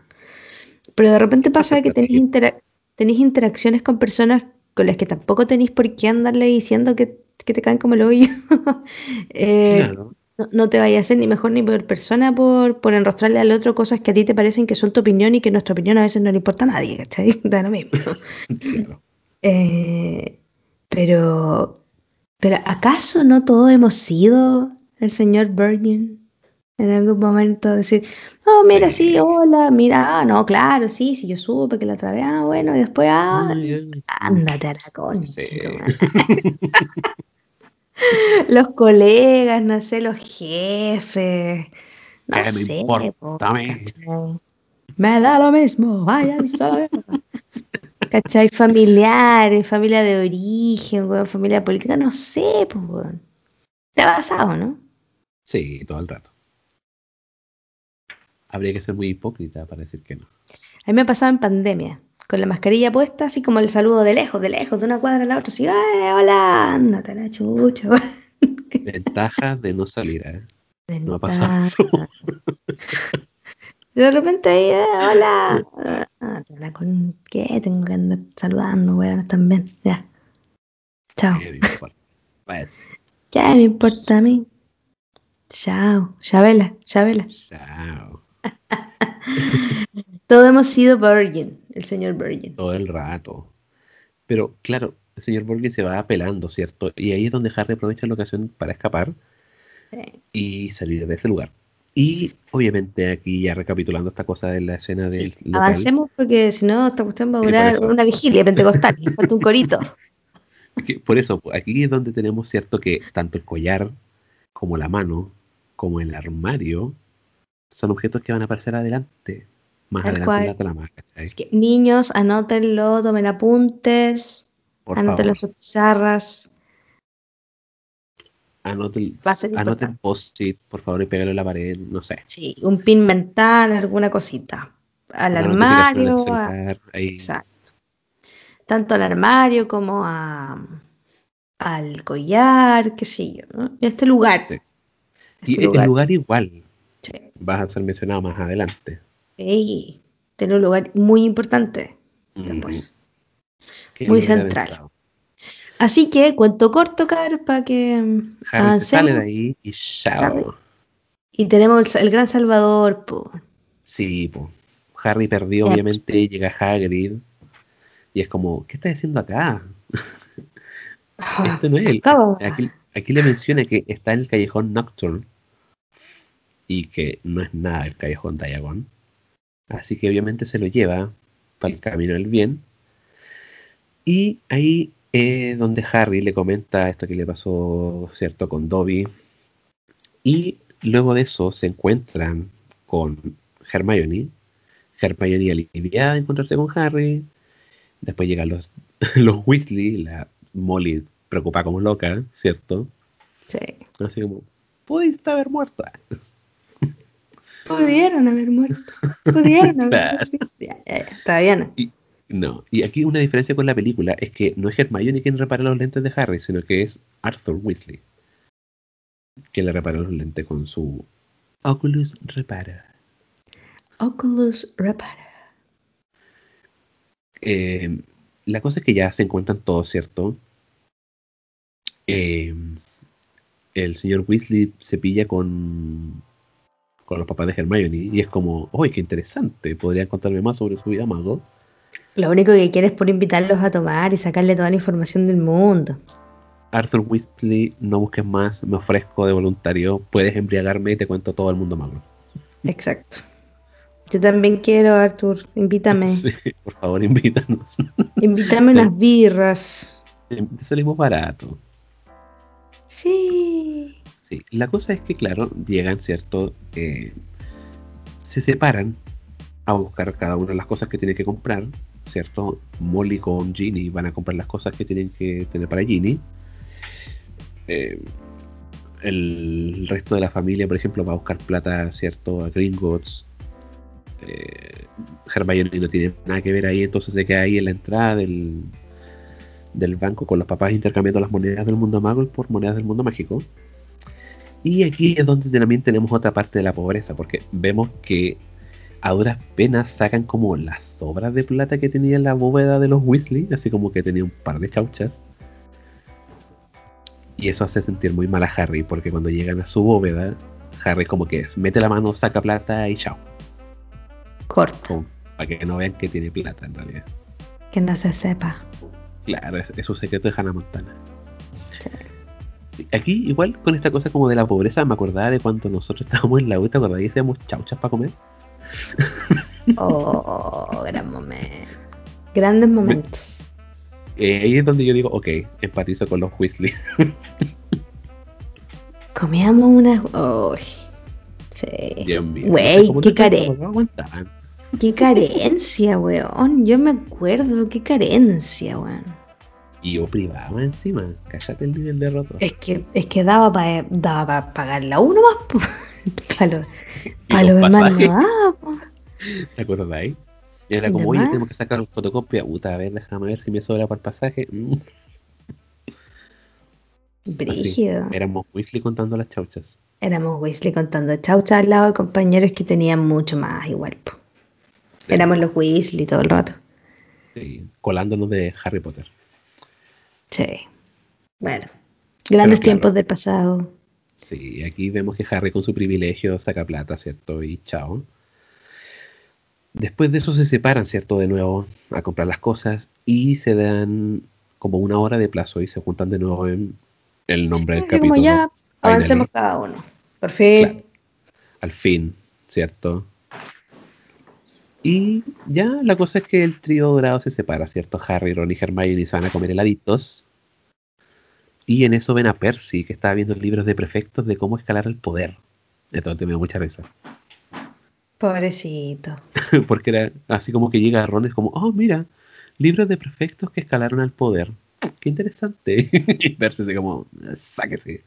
B: Pero de repente pasa que tenéis intera- tenéis interacciones con personas con las que tampoco tenéis por qué andarle diciendo que, que te caen como el hoyo. Eh,
A: Claro.
B: no, no te vayas a ser ni mejor ni peor persona por, por enrostrarle al otro cosas que a ti te parecen que son tu opinión y que nuestra opinión a veces no le importa a nadie, ¿cachai? Da lo mismo.
A: claro.
B: Eh, pero, pero ¿acaso no todos hemos sido el señor Virgin? En algún momento decir, oh, mira, sí, hola, mira, ah, no, claro, sí, sí, yo supe que la vez, ah, bueno, y después, ah,
A: Ah,
B: ándate a la concha.
A: Sí.
B: Los colegas, no sé, los jefes, no
A: ¿Qué me
B: sé,
A: importa.
B: Me da lo mismo, vaya sola. ¿Cachai? Familiares, familia de origen, weón, familia política, no sé, pues, weón. Te ha pasado, ¿no?
A: Sí, todo el rato. Habría que ser muy hipócrita para decir que no.
B: A mí me ha pasado en pandemia, con la mascarilla puesta, así como el saludo de lejos, de lejos, de una cuadra a la otra, así, ¡ay, hola! Ándate la chucha, weón.
A: Ventaja de no salir, ¿eh? No ha pasado eso.
B: De repente ahí, eh, hola. Ah, te la con qué tengo que andar saludando, weón, también. Ya. Chao.
A: ¿Qué me importa? Pues,
B: ¿Qué me importa a mí? Chao. Chabela, Chabela.
A: chao.
B: Todos hemos sido Virgin, el señor Virgin.
A: Todo el rato. Pero claro, el señor Borgin se va apelando, ¿cierto? Y ahí es donde Harry aprovecha la ocasión para escapar
B: Sí.
A: y salir de ese lugar. Y obviamente aquí ya recapitulando esta cosa de la escena del local,
B: Avancemos porque si no, esta cuestión va a
A: Sí,
B: durar
A: eso.
B: una vigilia pentecostal. Falta un corito.
A: por eso, aquí es donde tenemos cierto que tanto el collar como la mano, como el armario, son objetos que van a aparecer adelante, más
B: Tal
A: adelante
B: cual.
A: en la trama, ¿cachai?
B: Es que, niños, anótenlo, tomen apuntes,
A: Por
B: anótenlo en sus pizarras.
A: Anoten,
B: a
A: anoten post-it, por favor, y pégalo en la pared, no sé.
B: Sí, un pin mental, alguna cosita. Al
A: Una
B: armario, a-
A: celular, ahí.
B: Exacto. Tanto al armario como a, al collar, qué sé yo, ¿no? Este lugar.
A: Sí.
B: este
A: Y el
B: lugar.
A: lugar igual
B: Sí.
A: va a ser mencionado más adelante.
B: Ey, tiene un lugar muy importante después. Muy central.
A: pensado.
B: Así que, cuento corto, Car, para que mm,
A: Harry se sale de
B: avancemos.
A: ahí y chao.
B: Y tenemos el, el gran Salvador, po.
A: Sí, po. Harry perdió, obviamente, llega Hagrid y es como, ¿qué estás haciendo acá? Este no es él. Aquí le menciona que está en el callejón Nocturne y que no es nada el callejón Diagon. Así que obviamente se lo lleva para el camino del bien. Y ahí es donde Harry le comenta esto que le pasó, ¿cierto?, con Dobby. Y luego de eso se encuentran con Hermione. Hermione aliviada de encontrarse con Harry. Después llegan los, los Weasley, la Molly preocupada como loca, ¿cierto?
B: Sí.
A: Así como, pudiste haber muerto.
B: Pudieron haber muerto. Pudieron haber muerto. No.
A: Y, no, y aquí una diferencia con la película es que no es Hermione quien repara los lentes de Harry, sino que es Arthur Weasley quien le repara los lentes con su Oculus Repara.
B: Oculus Repara.
A: Eh, la cosa es que ya se encuentran todos, ¿cierto? Eh, el señor Weasley se pilla con, con los papás de Hermione y es como, ¡ay, qué interesante! Podrían contarme más sobre su vida mago.
B: Lo único que quiere es por invitarlos a tomar y sacarle toda la información del mundo.
A: Arthur Weasley, no busques más, me ofrezco de voluntario, puedes embriagarme y te cuento todo el mundo mago.
B: Exacto. Yo también quiero, Arthur. Invítame.
A: Sí, por favor, invítanos.
B: Invítame unas birras.
A: Te salimos barato.
B: Sí.
A: Sí, la cosa es que, claro, llegan, ¿cierto? Eh, se separan a buscar cada una de las cosas que tienen que comprar, ¿cierto? Molly con Ginny van a comprar las cosas que tienen que tener para Ginny. Eh, el resto de la familia, por ejemplo, va a buscar plata, ¿cierto? A Gringotts. Eh, Hermione no tiene nada que ver ahí, entonces se queda ahí en la entrada del, del banco con los papás intercambiando las monedas del mundo mago por monedas del mundo mágico. Y aquí es donde también tenemos otra parte de la pobreza, porque vemos que a duras penas sacan como las sobras de plata que tenía la bóveda de los Weasley, así como que tenía un par de chauchas. Y eso hace sentir muy mal a Harry, porque cuando llegan a su bóveda, Harry como que mete la mano, saca plata y chao.
B: Corto.
A: Para que no vean que tiene plata en realidad.
B: Que no se sepa.
A: Claro, es, es un secreto de Hannah Montana.
B: Sí.
A: Sí, Aquí, igual, con esta cosa como de la pobreza, me acordaba de cuando nosotros estábamos en la U, ¿te acordás? Y hacíamos chauchas para comer.
B: Oh, gran momento. Grandes momentos.
A: Eh, ahí es donde yo digo, ok, empatizo con los Weasley.
B: Comíamos unas. Uy. Sí.
A: Dios mío.
B: Güey,
A: ¿cómo
B: qué
A: no-
B: care-
A: cómo no aguantaban?
B: Qué carencia, weón. Yo me acuerdo, qué carencia, weón.
A: Y yo privaba encima. Cállate el nivel de roto.
B: Es que, es que daba para daba pa pagar la uno más. Para los, daba, po.
A: ¿Te acuerdas de ahí? Y era
B: ¿De
A: como, oye,
B: más?
A: tenemos que sacar una fotocopia. Puta, a ver, déjame ver si me sobra para el pasaje. Mm, así.
B: Brígido.
A: Éramos Weasley contando las chauchas.
B: Éramos Weasley contando chaucha al lado de compañeros que tenían mucho más igual. po. Éramos los Weasley todo el rato.
A: sí, colándonos de Harry Potter.
B: Sí. Bueno. Grandes
A: claro.
B: tiempos del pasado.
A: Sí, aquí vemos que Harry con su privilegio saca plata, ¿cierto? Y chao. Después de eso se separan, ¿cierto? De nuevo a comprar las cosas y se dan como una hora de plazo y se juntan de nuevo en el nombre del
B: Así como
A: capítulo.
B: ya avancemos cada uno. Por fin.
A: Claro. Al fin, ¿cierto? Y ya la cosa es que el trío dorado se separa, ¿cierto? Harry, Ron y Hermione se van a comer heladitos. Y en eso ven a Percy, que estaba viendo libros de prefectos de cómo escalar el poder. Entonces me dio mucha risa.
B: Pobrecito.
A: Porque era así como que llega Ron, es como, oh, mira, libros de prefectos que escalaron al poder. Qué interesante. y Percy así como, sáquese.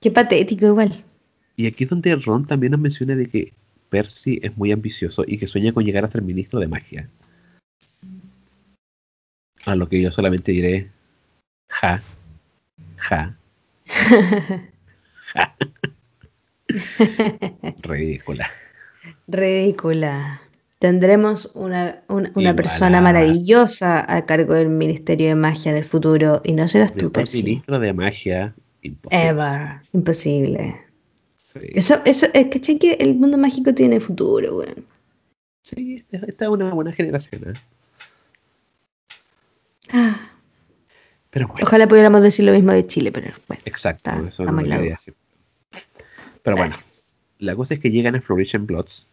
B: Qué patético igual.
A: Y aquí es donde Ron también nos menciona de que Percy es muy ambicioso y que sueña con llegar a ser ministro de magia. A lo que yo solamente diré, ja, ja, ja. Ridícula.
B: Ridícula. Tendremos una, una, una persona maravillosa a cargo del Ministerio de Magia en el futuro y no serás tú, Percy.
A: ministro de magia, imposible.
B: Ever. Imposible.
A: Sí,
B: Eso, eso, es que que el mundo mágico tiene futuro, weón.
A: Sí, esta es una buena generación. ¿eh?
B: Ah,
A: Pero bueno,
B: Ojalá pudiéramos decir lo mismo de Chile, pero bueno.
A: exacto,
B: está-
A: eso
B: está
A: no lo decir. Pero bueno, la cosa es que llegan a Flourish Bloods,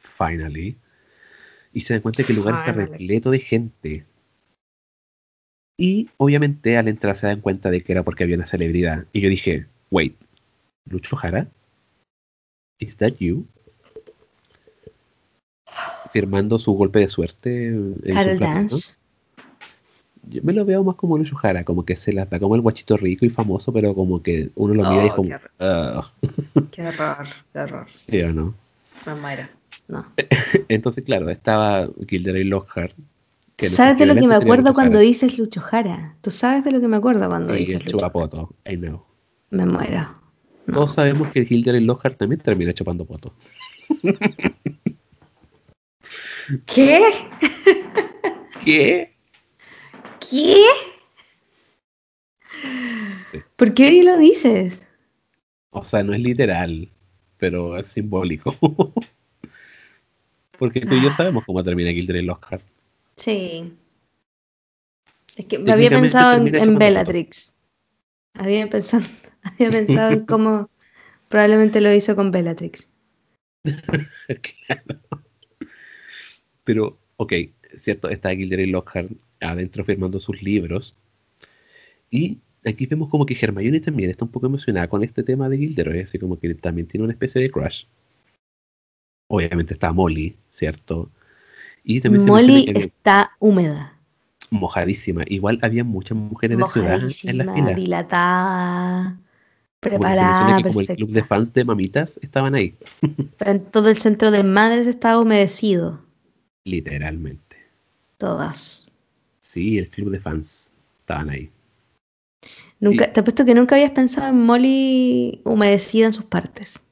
A: finally, y se dan cuenta que el lugar está repleto de gente. Y obviamente al entrar se dan cuenta de que era porque había una celebridad. Y yo dije, wait, Lucho Jara? ¿Is that you? Firmando su golpe de suerte en su
B: Carol
A: platito.
B: Dance.
A: Yo me lo veo más como Lucho Jara, como que se las da como el guachito rico y famoso, pero como que uno lo mira y es
B: Oh,
A: como,
B: qué horror. Qué horror, qué horror.
A: ¿sí o no?
B: Me muero. No.
A: Entonces, claro, estaba Gilderoy Lockhart. que no
B: ¿Sabes de lo que me acuerdo
A: Lucho
B: cuando
A: Jara.
B: dices Lucho Jara? ¿Tú sabes de lo que me acuerdo cuando
A: Sí,
B: dices
A: el
B: Lucho Jara?
A: chupapoto, I know.
B: Me muero. No.
A: Todos sabemos que Gilderoy Lockhart también termina chupando poto.
B: ¿Qué?
A: ¿Qué?
B: ¿Qué?
A: Sí.
B: ¿Por qué lo dices?
A: O sea, no es literal, pero es simbólico. Porque tú y yo sabemos cómo termina Gilderoy Lockhart.
B: Sí. Es que había
A: Técnicamente
B: pensado en, Bellatrix. Había pensado, había pensado en cómo probablemente lo hizo con Bellatrix.
A: Claro. Pero, ok, cierto, está Gilderoy Lockhart adentro firmando sus libros. Y aquí vemos como que Hermione también está un poco emocionada con este tema de Gilderoy, así como que también tiene una especie de crush. Obviamente está Molly, ¿cierto? Y también se
B: Molly
A: había
B: está húmeda,
A: mojadísima. Igual había muchas mujeres de ciudad en la fila.
B: dilatada,
A: Como que se
B: preparada,
A: que como el club de fans de mamitas estaban ahí,
B: Pero en todo el centro de madres estaba humedecido.
A: literalmente.
B: Todas.
A: Sí, el club de fans estaban ahí.
B: Nunca,
A: Y-
B: te apuesto que nunca habías pensado en Molly humedecida en sus partes.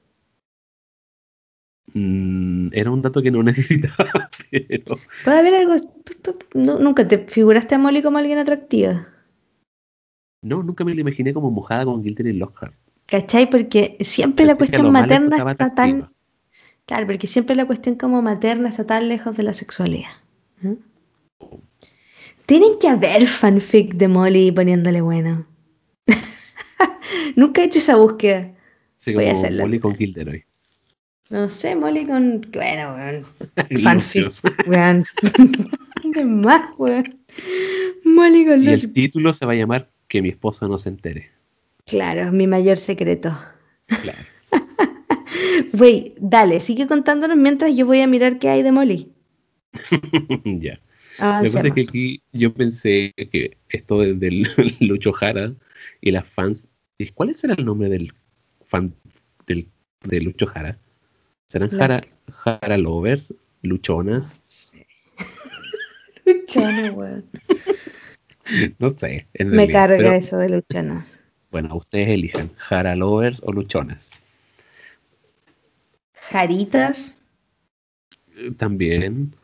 A: Mm, era un dato que no necesitaba, pero
B: Puede haber algo. Nunca te figuraste a Molly como alguien atractiva.
A: no, nunca me lo imaginé como mojada con Gilderoy Lockhart.
B: ¿Cachai? Porque siempre la
A: Pensé
B: cuestión materna está tan. Claro, porque siempre la cuestión como materna está tan lejos de la sexualidad. ¿Mm? Tienen que haber fanfic de Molly poniéndole bueno. Nunca he hecho esa búsqueda.
A: Así
B: Voy a
A: como
B: hacerlo.
A: Molly con Gilderoy.
B: No sé, Molly con. Bueno, weón. Fanfic. Weón. ¿Qué más, weón? Molly con
A: Y el título se va a llamar Que mi esposa no se entere.
B: Claro, mi mayor secreto.
A: Claro.
B: Wey, dale, sigue contándonos mientras yo voy a mirar qué hay de Molly.
A: ya. La cosa es
B: Avancemos.
A: que aquí yo pensé que esto del, del Lucho Jara y las fans. ¿y ¿Cuál será el nombre del fan del, de Lucho Jara? ¿Serán Jara, Jara Lovers? ¿Luchonas?
B: Sí. Luchana, weón.
A: No sé. en
B: Me
A: realidad,
B: carga
A: pero,
B: eso de luchonas.
A: Bueno, ustedes elijan. Jara Lovers o Luchonas.
B: Jaritas,
A: También.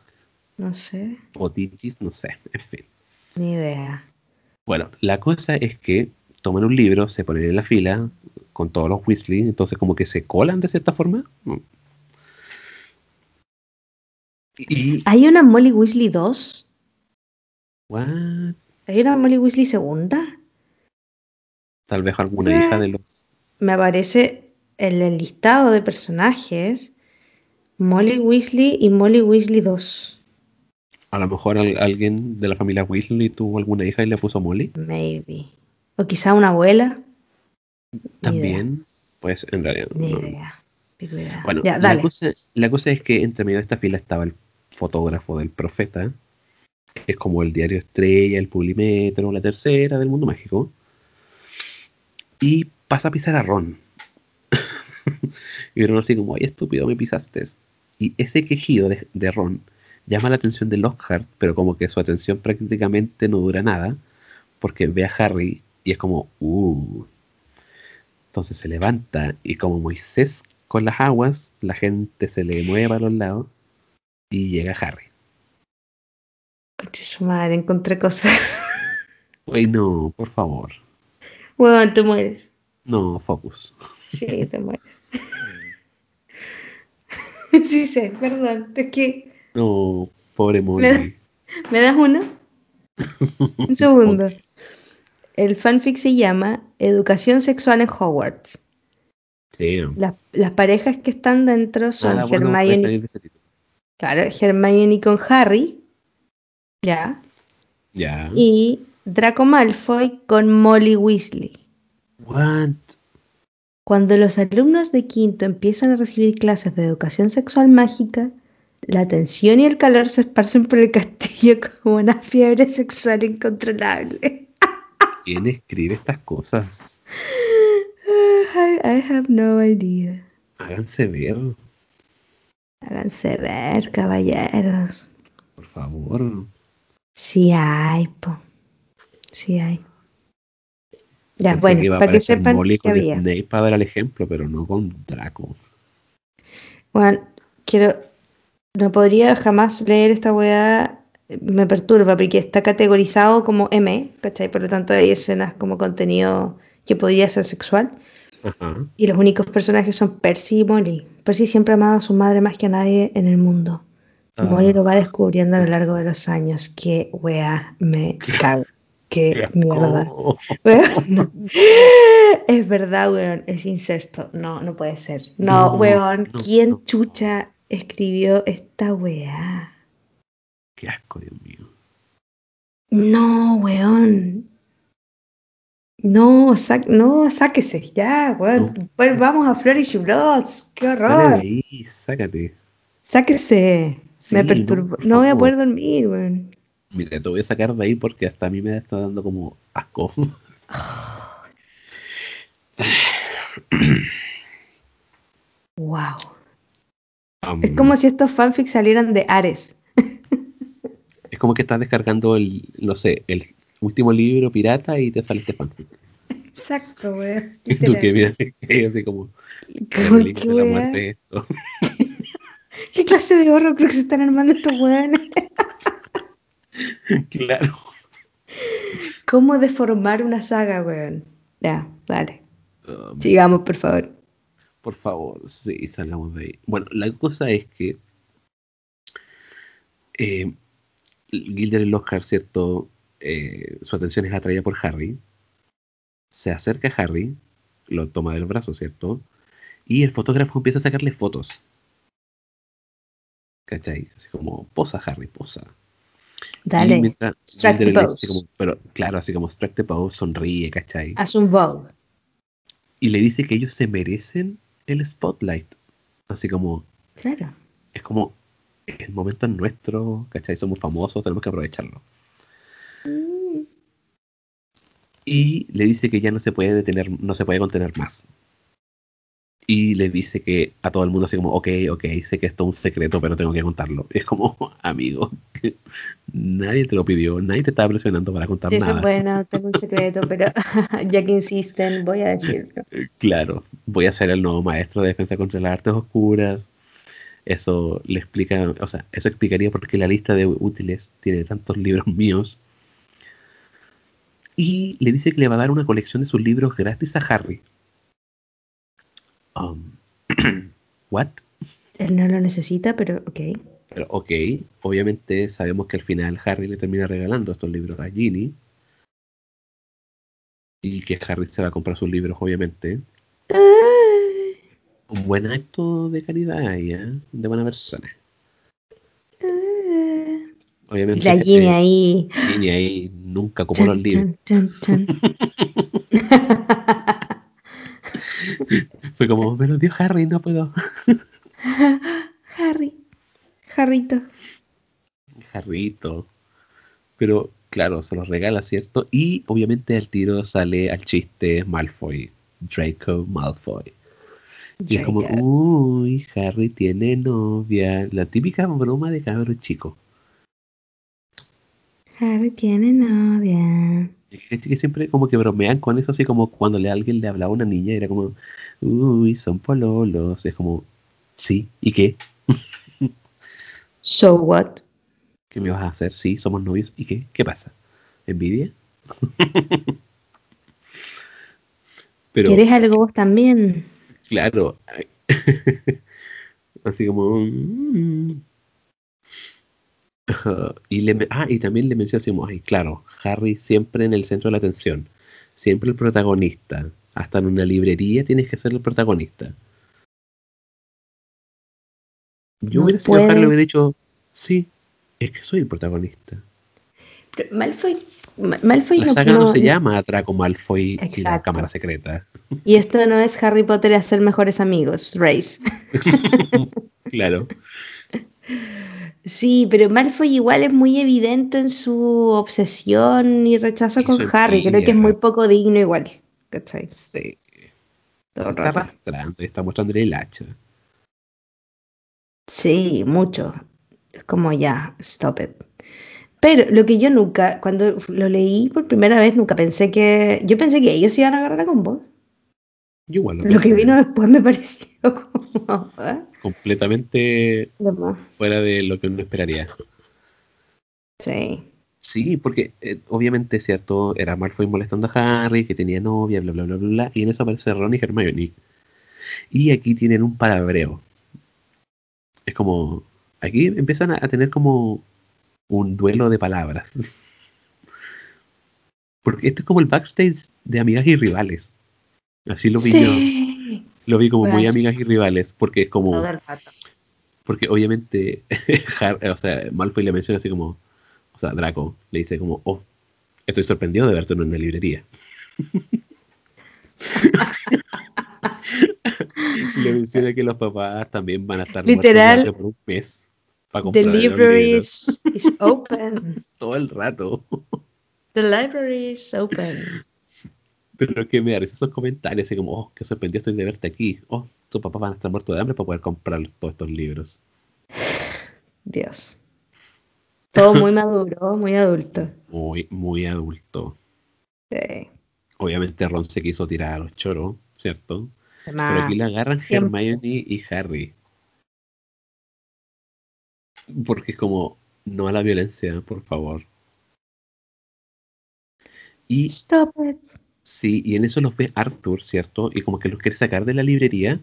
B: No sé,
A: O tichis, no sé. En fin.
B: ni idea.
A: Bueno, la cosa es que toman un libro, se ponen en la fila con todos los Weasley, entonces como que se colan de cierta forma. Y
B: ¿Hay una Molly Weasley 2?
A: what?
B: ¿Hay una Molly Weasley segunda?
A: tal vez alguna hija de los
B: Me aparece en el listado de personajes Molly Weasley y Molly Weasley 2.
A: A lo mejor al- alguien de la familia Weasley tuvo alguna hija y le puso Molly.
B: Maybe. O quizá una abuela.
A: También, pues en realidad.
B: Ni
A: no.
B: idea.
A: Bueno,
B: ya,
A: la cosa, la cosa es que entre medio de esta fila estaba el fotógrafo del profeta, que es como el diario Estrella, el Publimetro, la tercera del mundo mágico. Y pasa a pisar a Ron. y Ron así como, ay estúpido, me pisaste. Y ese quejido de, de Ron llama la atención de Lockhart, pero como que su atención prácticamente no dura nada, porque ve a Harry y es como, uh. Entonces se levanta y como Moisés con las aguas, la gente se le mueve a los lados y llega Harry.
B: Su madre, encontré cosas.
A: Uy, no, por favor.
B: Bueno, te mueres.
A: No, focus.
B: Sí, te mueres. sí sé, perdón. Es que,
A: No, pobre Molly.
B: ¿me das uno? Un segundo. el fanfic se llama Educación Sexual en Hogwarts.
A: Sí.
B: Las, las parejas que están dentro son
A: Nada bueno puede
B: Hermione,
A: de
B: claro, Hermione con Harry, ya,
A: Ya.
B: y Draco Malfoy con Molly Weasley.
A: What?
B: Cuando los alumnos de quinto empiezan a recibir clases de educación sexual mágica, la tensión y el calor se esparcen por el castillo como una fiebre sexual incontrolable.
A: ¿Quién escribe estas cosas?
B: I, I have no idea.
A: Háganse ver,
B: Háganse ver, caballeros.
A: por favor.
B: Sí hay, po. Sí hay. Ya,
A: Pensé
B: bueno,
A: que iba
B: para que sepan
A: Molly
B: que había.
A: Snape para dar el ejemplo, pero no con Draco.
B: Bueno, quiero. No podría jamás leer esta weá. Me perturba porque está categorizado como M, ¿cachai? Por lo tanto, hay escenas como contenido que podría ser sexual.
A: Ajá.
B: Y los únicos personajes son Percy y Molly. Percy siempre ha amado a su madre más que a nadie en el mundo. Y Molly
A: Ah.
B: lo va descubriendo a lo largo de los años. Qué weá, me cago. Qué mierda. Es verdad, weón, es incesto. No, no puede ser. No,
A: No,
B: weón,
A: no,
B: ¿quién
A: no.
B: chucha escribió esta weá?
A: Qué asco, Dios mío.
B: No, weón. No, sa- no, sáquese, ya, weón.
A: No.
B: Pues vamos a Flourish Broads. Qué
A: Dale
B: horror.
A: ahí, sácate.
B: Sáquese. Me
A: Sí,
B: perturba.
A: no,
B: No voy a poder dormir, weón.
A: Mira, te voy a sacar de ahí porque hasta a mí me está dando como asco.
B: Wow.
A: Um,
B: Es como si estos fanfics salieran de Ares.
A: es como que estás descargando el, no sé, el último libro pirata y te sale este fanfic.
B: Exacto, weón.
A: Y tú que miras así como esto.
B: ¿Qué clase de horror creo que se están armando estos weones?
A: claro.
B: ¿Cómo deformar una saga, weón? Ya, vale.
A: Um,
B: Sigamos, por favor.
A: Por favor, sí, salgamos de ahí. Bueno, la cosa es que eh, Gilderoy Lockhart, ¿cierto? Eh, su atención es atraída por Harry. Se acerca a Harry, lo toma del brazo, ¿cierto? Y el fotógrafo empieza a sacarle fotos. ¿Cachai? Así como, posa Harry, posa. Y
B: Dale.
A: mientras
B: Strike the pose.
A: como- pero claro, así como strike the pose, sonríe, ¿cachai?
B: Haz un Vogue.
A: Y le dice que ellos se merecen el spotlight. Así como,
B: Claro.
A: es como el momento es nuestro, ¿cachai? Somos famosos, tenemos que aprovecharlo. Y le dice que ya no se puede detener, no se puede contener más. Y le dice que a todo el mundo así como, ok, ok, sé que esto es un secreto, pero tengo que contarlo. Es como, amigo, nadie te lo pidió, nadie te estaba presionando para contar
B: Sí,
A: nada.
B: bueno, tengo un secreto, pero ya que insisten, voy a decirlo.
A: Claro, voy a ser el nuevo maestro de defensa contra las artes oscuras. Eso le explica, o sea, eso explicaría por qué la lista de útiles tiene tantos libros míos. Y le dice que le va a dar una colección de sus libros gratis a Harry. Um, ¿What?
B: Él no lo necesita, pero ok.
A: Pero ok, obviamente sabemos que al final Harry le termina regalando estos libros a Ginny. Y que Harry se va a comprar sus libros, obviamente. Un buen acto de caridad ahí, ¿eh? De buena persona. Obviamente.
B: La Ginny ahí.
A: Ginny ahí nunca ocupó los libros.
B: chan, chan, chan.
A: Fue como, me los dio Harry, no puedo.
B: Harry. Harrito.
A: Harrito. Pero claro, se los regala, ¿cierto? Y obviamente al tiro sale al chiste Malfoy. Draco Malfoy. Y es como, uy, Harry tiene novia. La típica broma de cabro chico.
B: Harry tiene novia.
A: Que que siempre como que bromean con eso, así como cuando le, alguien le hablaba a una niña, era como, uy, son pololos. Es como, sí, ¿y qué?
B: So what?
A: ¿Qué me vas a hacer? Sí, somos novios. ¿Y qué? ¿Qué pasa? ¿Envidia? Pero,
B: ¿Quieres algo vos también?
A: claro, así como... mm. Y le, ah, y también le como, ay, claro, Harry siempre en el centro de la atención. siempre el protagonista. Hasta en una librería tienes que ser el protagonista. Yo
B: No
A: hubiera sido Harry, le hubiera dicho, sí, es que soy el protagonista.
B: Pero Malfoy, Ma- Malfoy
A: La
B: no,
A: saga no,
B: no-
A: se llama Draco Malfoy y la
B: Exacto.
A: cámara secreta.
B: Y esto no es Harry Potter y hacer mejores amigos, Race.
A: claro.
B: Sí, pero Malfoy igual es muy evidente en su obsesión y rechazo
A: Y
B: con Harry. Creo que es muy poco digno igual. ¿Cachai?
A: Sí.
B: Todo
A: está arrastrando está mostrándole el hacha.
B: Sí, mucho. Es como ya, stop it. Pero lo que yo nunca, cuando lo leí por primera vez, nunca pensé que. Yo pensé que ellos iban a agarrar a combo.
A: Yo igual lo
B: Lo que vino después me pareció como. ¿eh?
A: completamente fuera de lo que uno esperaría.
B: Sí.
A: Sí, porque eh, obviamente, ¿cierto? Era Malfoy molestando a Harry, que tenía novia, bla, bla, bla, bla, bla, y en eso aparece Ron y Hermione. Y aquí tienen un palabreo. Es como, aquí empiezan a, a tener como un duelo de palabras. Porque esto es como el backstage de amigas y rivales. Así lo vi yo. Lo vi como muy
B: Pues-
A: amigas y rivales, porque es como... Porque obviamente, o sea, Malfoy le menciona así como, o sea, Draco le dice como, oh, estoy sorprendido de verte en una librería. le menciona que los papás también van a estar
B: Literal,
A: por un mes para
B: The
A: comprar los
B: library is, is open.
A: todo el rato.
B: The library is open.
A: Pero que me risa esos comentarios, así como, oh, qué sorprendido estoy de verte aquí. Oh, tus papás van a estar muertos de hambre para poder comprar todos estos libros.
B: Dios. Todo muy maduro, muy adulto.
A: Muy, muy adulto.
B: Sí.
A: Obviamente Ron se quiso tirar a los choros, ¿cierto? Pero aquí la agarran. Hermione y Harry. Porque es como, no a la violencia, por favor. Y
B: Stop it.
A: sí, y en eso los ve Arthur, ¿cierto? Y como que los quiere sacar de la librería.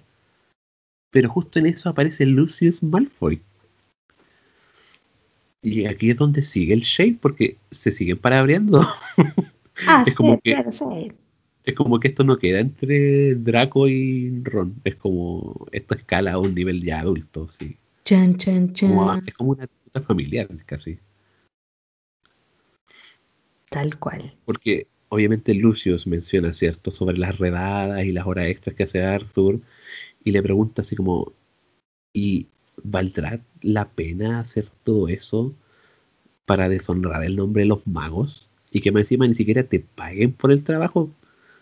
A: Pero justo en eso aparece Lucius Malfoy. Y aquí es donde sigue el shade, porque se siguen palabreando.
B: Ah,
A: Es
B: sí,
A: como que-
B: claro, sí.
A: Es como que esto no queda entre Draco y Ron. Es como, esto escala a un nivel ya adulto, sí.
B: Chan, chan,
A: Como-
B: chan.
A: es como una disputa familiar casi.
B: Tal cual.
A: Porque obviamente Lucius menciona, ¿cierto?, sobre las redadas y las horas extras que hace Arthur. Y le pregunta así como, ¿y valdrá la pena hacer todo eso para deshonrar el nombre de los magos? Y que más encima ni siquiera te paguen por el trabajo.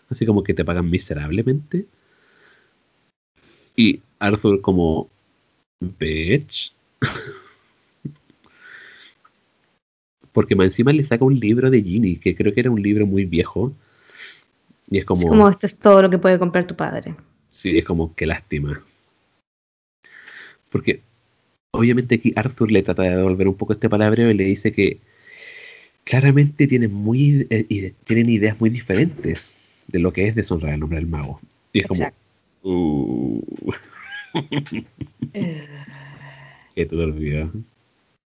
A: Así como que te pagan miserablemente. Y Arthur como, bitch. Porque más encima le saca un libro de Ginny, que creo que era un libro muy viejo. Y es como,
B: Es como esto es todo lo que puede comprar tu padre.
A: sí, es como, qué lástima. Porque obviamente aquí Arthur le trata de devolver un poco este palabreo y le dice que claramente tienen, muy, eh, tienen ideas muy diferentes de lo que es deshonrar el nombre del mago. Y es como, uh, que turbio.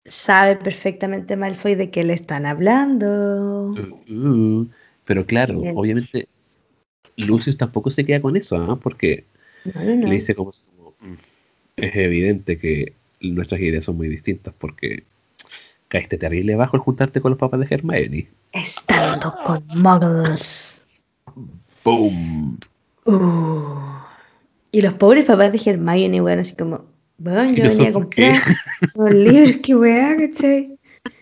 B: Sabe perfectamente Malfoy de qué le están hablando.
A: Uh, uh. Pero claro,
B: Bien.
A: obviamente Lucius tampoco se queda con eso, ¿ah? porque
B: No, no, no.
A: le dice como, como, "Mm, es evidente que nuestras ideas son muy distintas porque caíste terrible bajo al juntarte con los papás de Hermione.
B: Estando con muggles.
A: ¡Boom!
B: Uh. Y los pobres papás de Hermione, weón, así como, bueno,
A: ¿Y
B: yo venía a comprar los libros, qué weá, ¿cachai?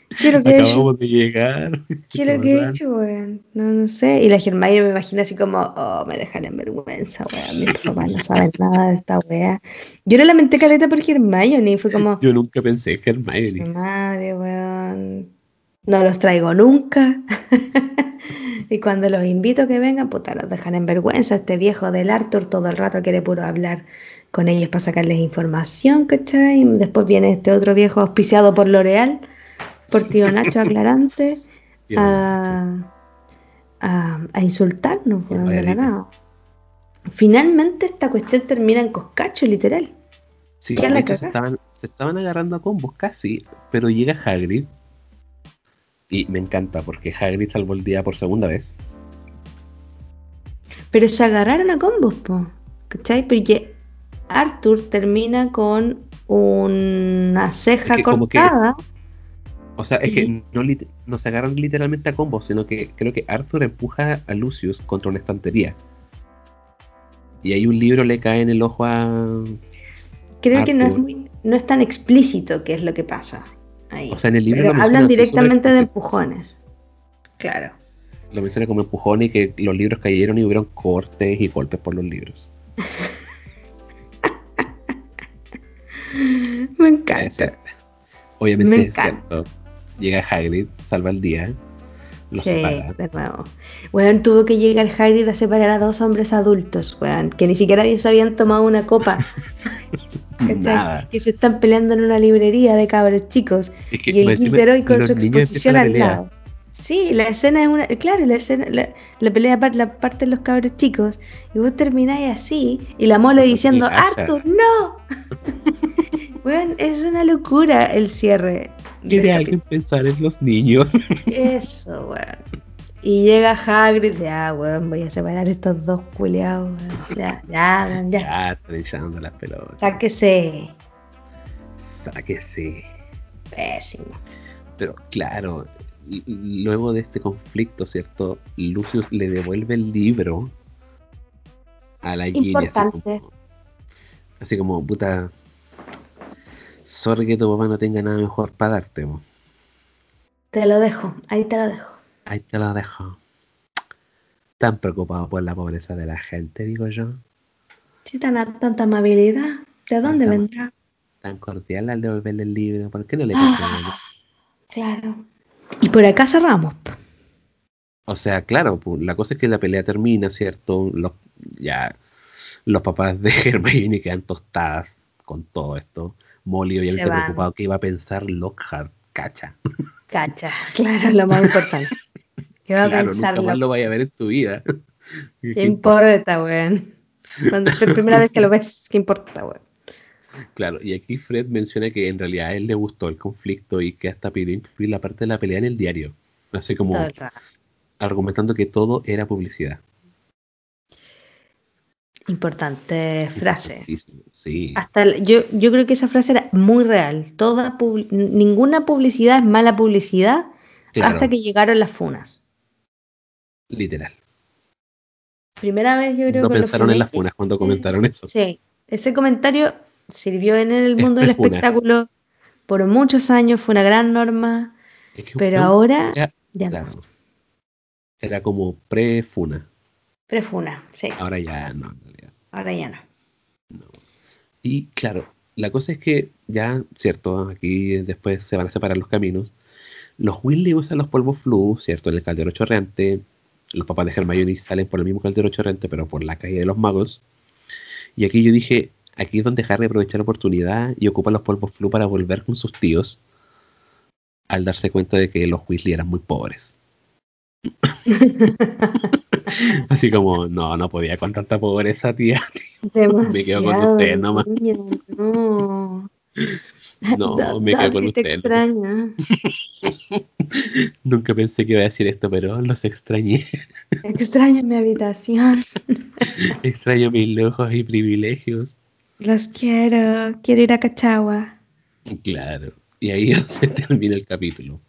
B: ¿Qué es lo que he hecho?
A: De llegar.
B: ¿Qué es lo que he hecho, weón? No, no sé. Y la Hermione me imagina así como, oh, me dejan en vergüenza, weón. Mis papás no saben nada de esta weá. Yo no lamenté caleta por Hermione y fue como,
A: Yo nunca pensé en
B: su madre, weón. No los traigo nunca. y cuando los invito a que vengan, puta, los dejan en vergüenza. Este viejo del Arthur todo el rato quiere puro hablar con ellos para sacarles información, ¿cachai? Y después viene este otro viejo auspiciado por L'Oreal, por tío Nacho Aclarante, a, a, a insultarnos. Finalmente esta cuestión termina en coscacho, literal.
A: Sí, se estaban, se estaban agarrando a combos casi, pero llega Hagrid y me encanta porque Hagrid salvó el día por segunda vez.
B: Pero se agarraron a combos, po. ¿Cachai? Porque Arthur termina con una ceja
A: Es que como que-
B: cortada.
A: O sea, es que no, se agarran literalmente a combos, sino que creo que Arthur empuja a Lucius contra una estantería. Y ahí un libro le cae en el ojo a.
B: Creo que no es, muy- no es tan explícito qué es lo que pasa ahí.
A: O sea, en el libro
B: Pero
A: lo
B: hablan directamente de empujones. Claro.
A: Lo menciona como empujón y que los libros cayeron y hubieron cortes y golpes por los libros.
B: Me
A: Es
B: encanta.
A: cierto. Obviamente
B: Me
A: es cierto. Llega Hagrid, salva el día,
B: Sí,
A: separa.
B: de nuevo. Weón, tuvo que llegar Hagrid a separar a dos hombres adultos, weón, que ni siquiera se habían tomado una copa. Que se están peleando en una librería de cabros chicos.
A: Es que
B: Y el Gilderoy con su exposición al lado. Sí, la escena es una. Claro, la escena, la, la pelea la parte de los cabros chicos. Y vos termináis así. Y la mole diciendo. ¡Arthur, no! Weón, es una locura el cierre. del
A: ¿Quiere
B: capítulo.
A: alguien pensar en los niños?
B: Eso, weón. Y llega Hagrid, ya, weón, voy a separar estos dos culeados. Ya, ya, ya.
A: ya, están echando las pelotas.
B: Sáquese.
A: Sáquese.
B: Pésimo.
A: Pero claro, luego de este conflicto, ¿cierto? Lucius le devuelve el libro a la Ginny. Así como, así como, puta. Sorry que tu papá no tenga nada mejor para darte.
B: Te lo dejo, ahí te lo dejo.
A: Ahí te lo dejo. Tan preocupado por la pobreza de la gente, digo yo.
B: Si tan, tanta amabilidad, ¿de dónde vendrá?
A: Tan cordial al devolverle el libro. ¿Por qué no le
B: Ah, claro. Y por acá cerramos.
A: O sea, claro, la cosa es que la pelea termina, ¿cierto? Los, ya, los papás de Hermione quedan tostadas con todo esto. Molly obviamente preocupado que iba a pensar Lockhart, cacha.
B: Cacha, claro, lo más importante. ¿Qué va a pensar
A: nunca más
B: lo
A: vaya a ver en tu vida.
B: ¿Qué importa, weón? Cuando es la primera vez que lo ves, ¿qué importa, weón?
A: Claro, y aquí Fred menciona que en realidad a él le gustó el conflicto y que hasta pidió incluir la parte de la pelea en el diario. Así como argumentando que todo era publicidad.
B: Importante frase.
A: Sí,
B: Hasta el- yo, yo creo que esa frase era muy real. Toda pub- ninguna publicidad es mala publicidad
A: claro,
B: hasta que llegaron las funas.
A: literal.
B: Primera vez yo creo
A: No
B: que
A: pensaron en las funas cuando comentaron eso.
B: Sí, ese comentario sirvió en el mundo del
A: funa.
B: espectáculo por muchos años, fue una gran norma,
A: Es que
B: pero ahora
A: ya-
B: ya
A: claro,
B: no.
A: era como pre-funa.
B: Prefuna, sí,
A: Ahora ya no.
B: Ahora ya no.
A: Y claro, la cosa es que ya, cierto, aquí después se van a separar los caminos. Los Weasley usan los polvos flu, cierto, en el caldero chorreante. Los papás de Hermione salen por el mismo caldero chorreante, pero por la calle de los magos. Y aquí yo dije, aquí es donde Harry aprovecha la oportunidad y ocupa los polvos flu para volver con sus tíos. Al darse cuenta de que los Weasley eran muy pobres. Así como, no, no podía con tanta pobreza, tía. Me quedo con
B: Demasiado,
A: usted nomás.
B: no.
A: No,
B: Da-
A: me quedo con
B: Dudley te
A: usted.
B: extraña.
A: Nunca pensé que iba a decir esto, pero los extrañé.
B: Extraña mi habitación.
A: Extraño mis lujos y privilegios.
B: Los quiero. Quiero ir a Cachagua.
A: Claro. Y ahí termina el capítulo.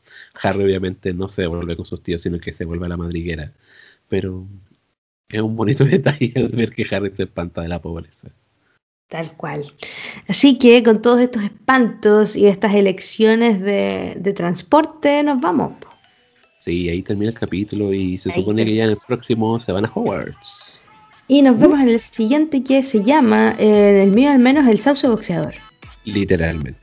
A: Harry obviamente no se devuelve con sus tíos, sino que se vuelve a la madriguera. Pero es un bonito detalle el ver que Harry se espanta de la pobreza.
B: Tal cual. Así que con todos estos espantos y estas elecciones de, de transporte, nos vamos.
A: Sí, ahí termina el capítulo y se
B: Ahí
A: supone que ya en el próximo se van a Hogwarts.
B: Y nos vemos en el siguiente que se llama, en el mío al menos, el sauce boxeador.
A: Literalmente.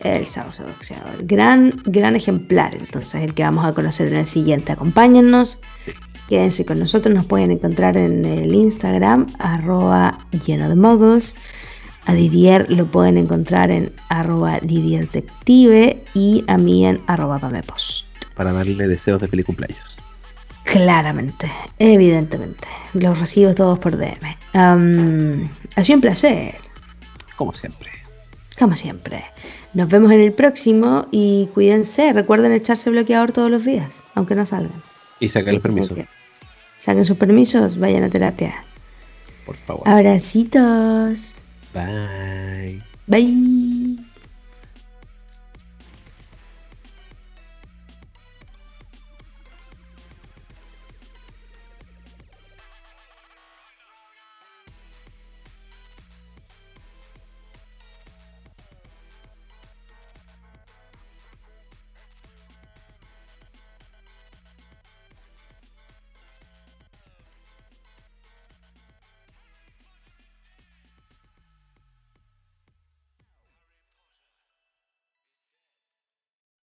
B: El sauce boxeador. Gran, gran ejemplar, entonces, el que vamos a conocer en el siguiente. Acompáñennos, quédense con nosotros, nos pueden encontrar en el Instagram, arroba lleno de moguls. A Didier lo pueden encontrar en arroba Didier Detective y a mí en arroba pamepost.
A: Para darle deseos de feliz cumpleaños.
B: Claramente, evidentemente. Los recibo todos por DM. Ha sido un placer,
A: Como siempre.
B: como siempre. Nos vemos en el próximo y cuídense. Recuerden echarse bloqueador todos los días, aunque no salgan.
A: Y sacar el permiso.
B: Saquen sus permisos, vayan a terapia.
A: Por favor.
B: Abracitos.
A: Bye.
B: Bye.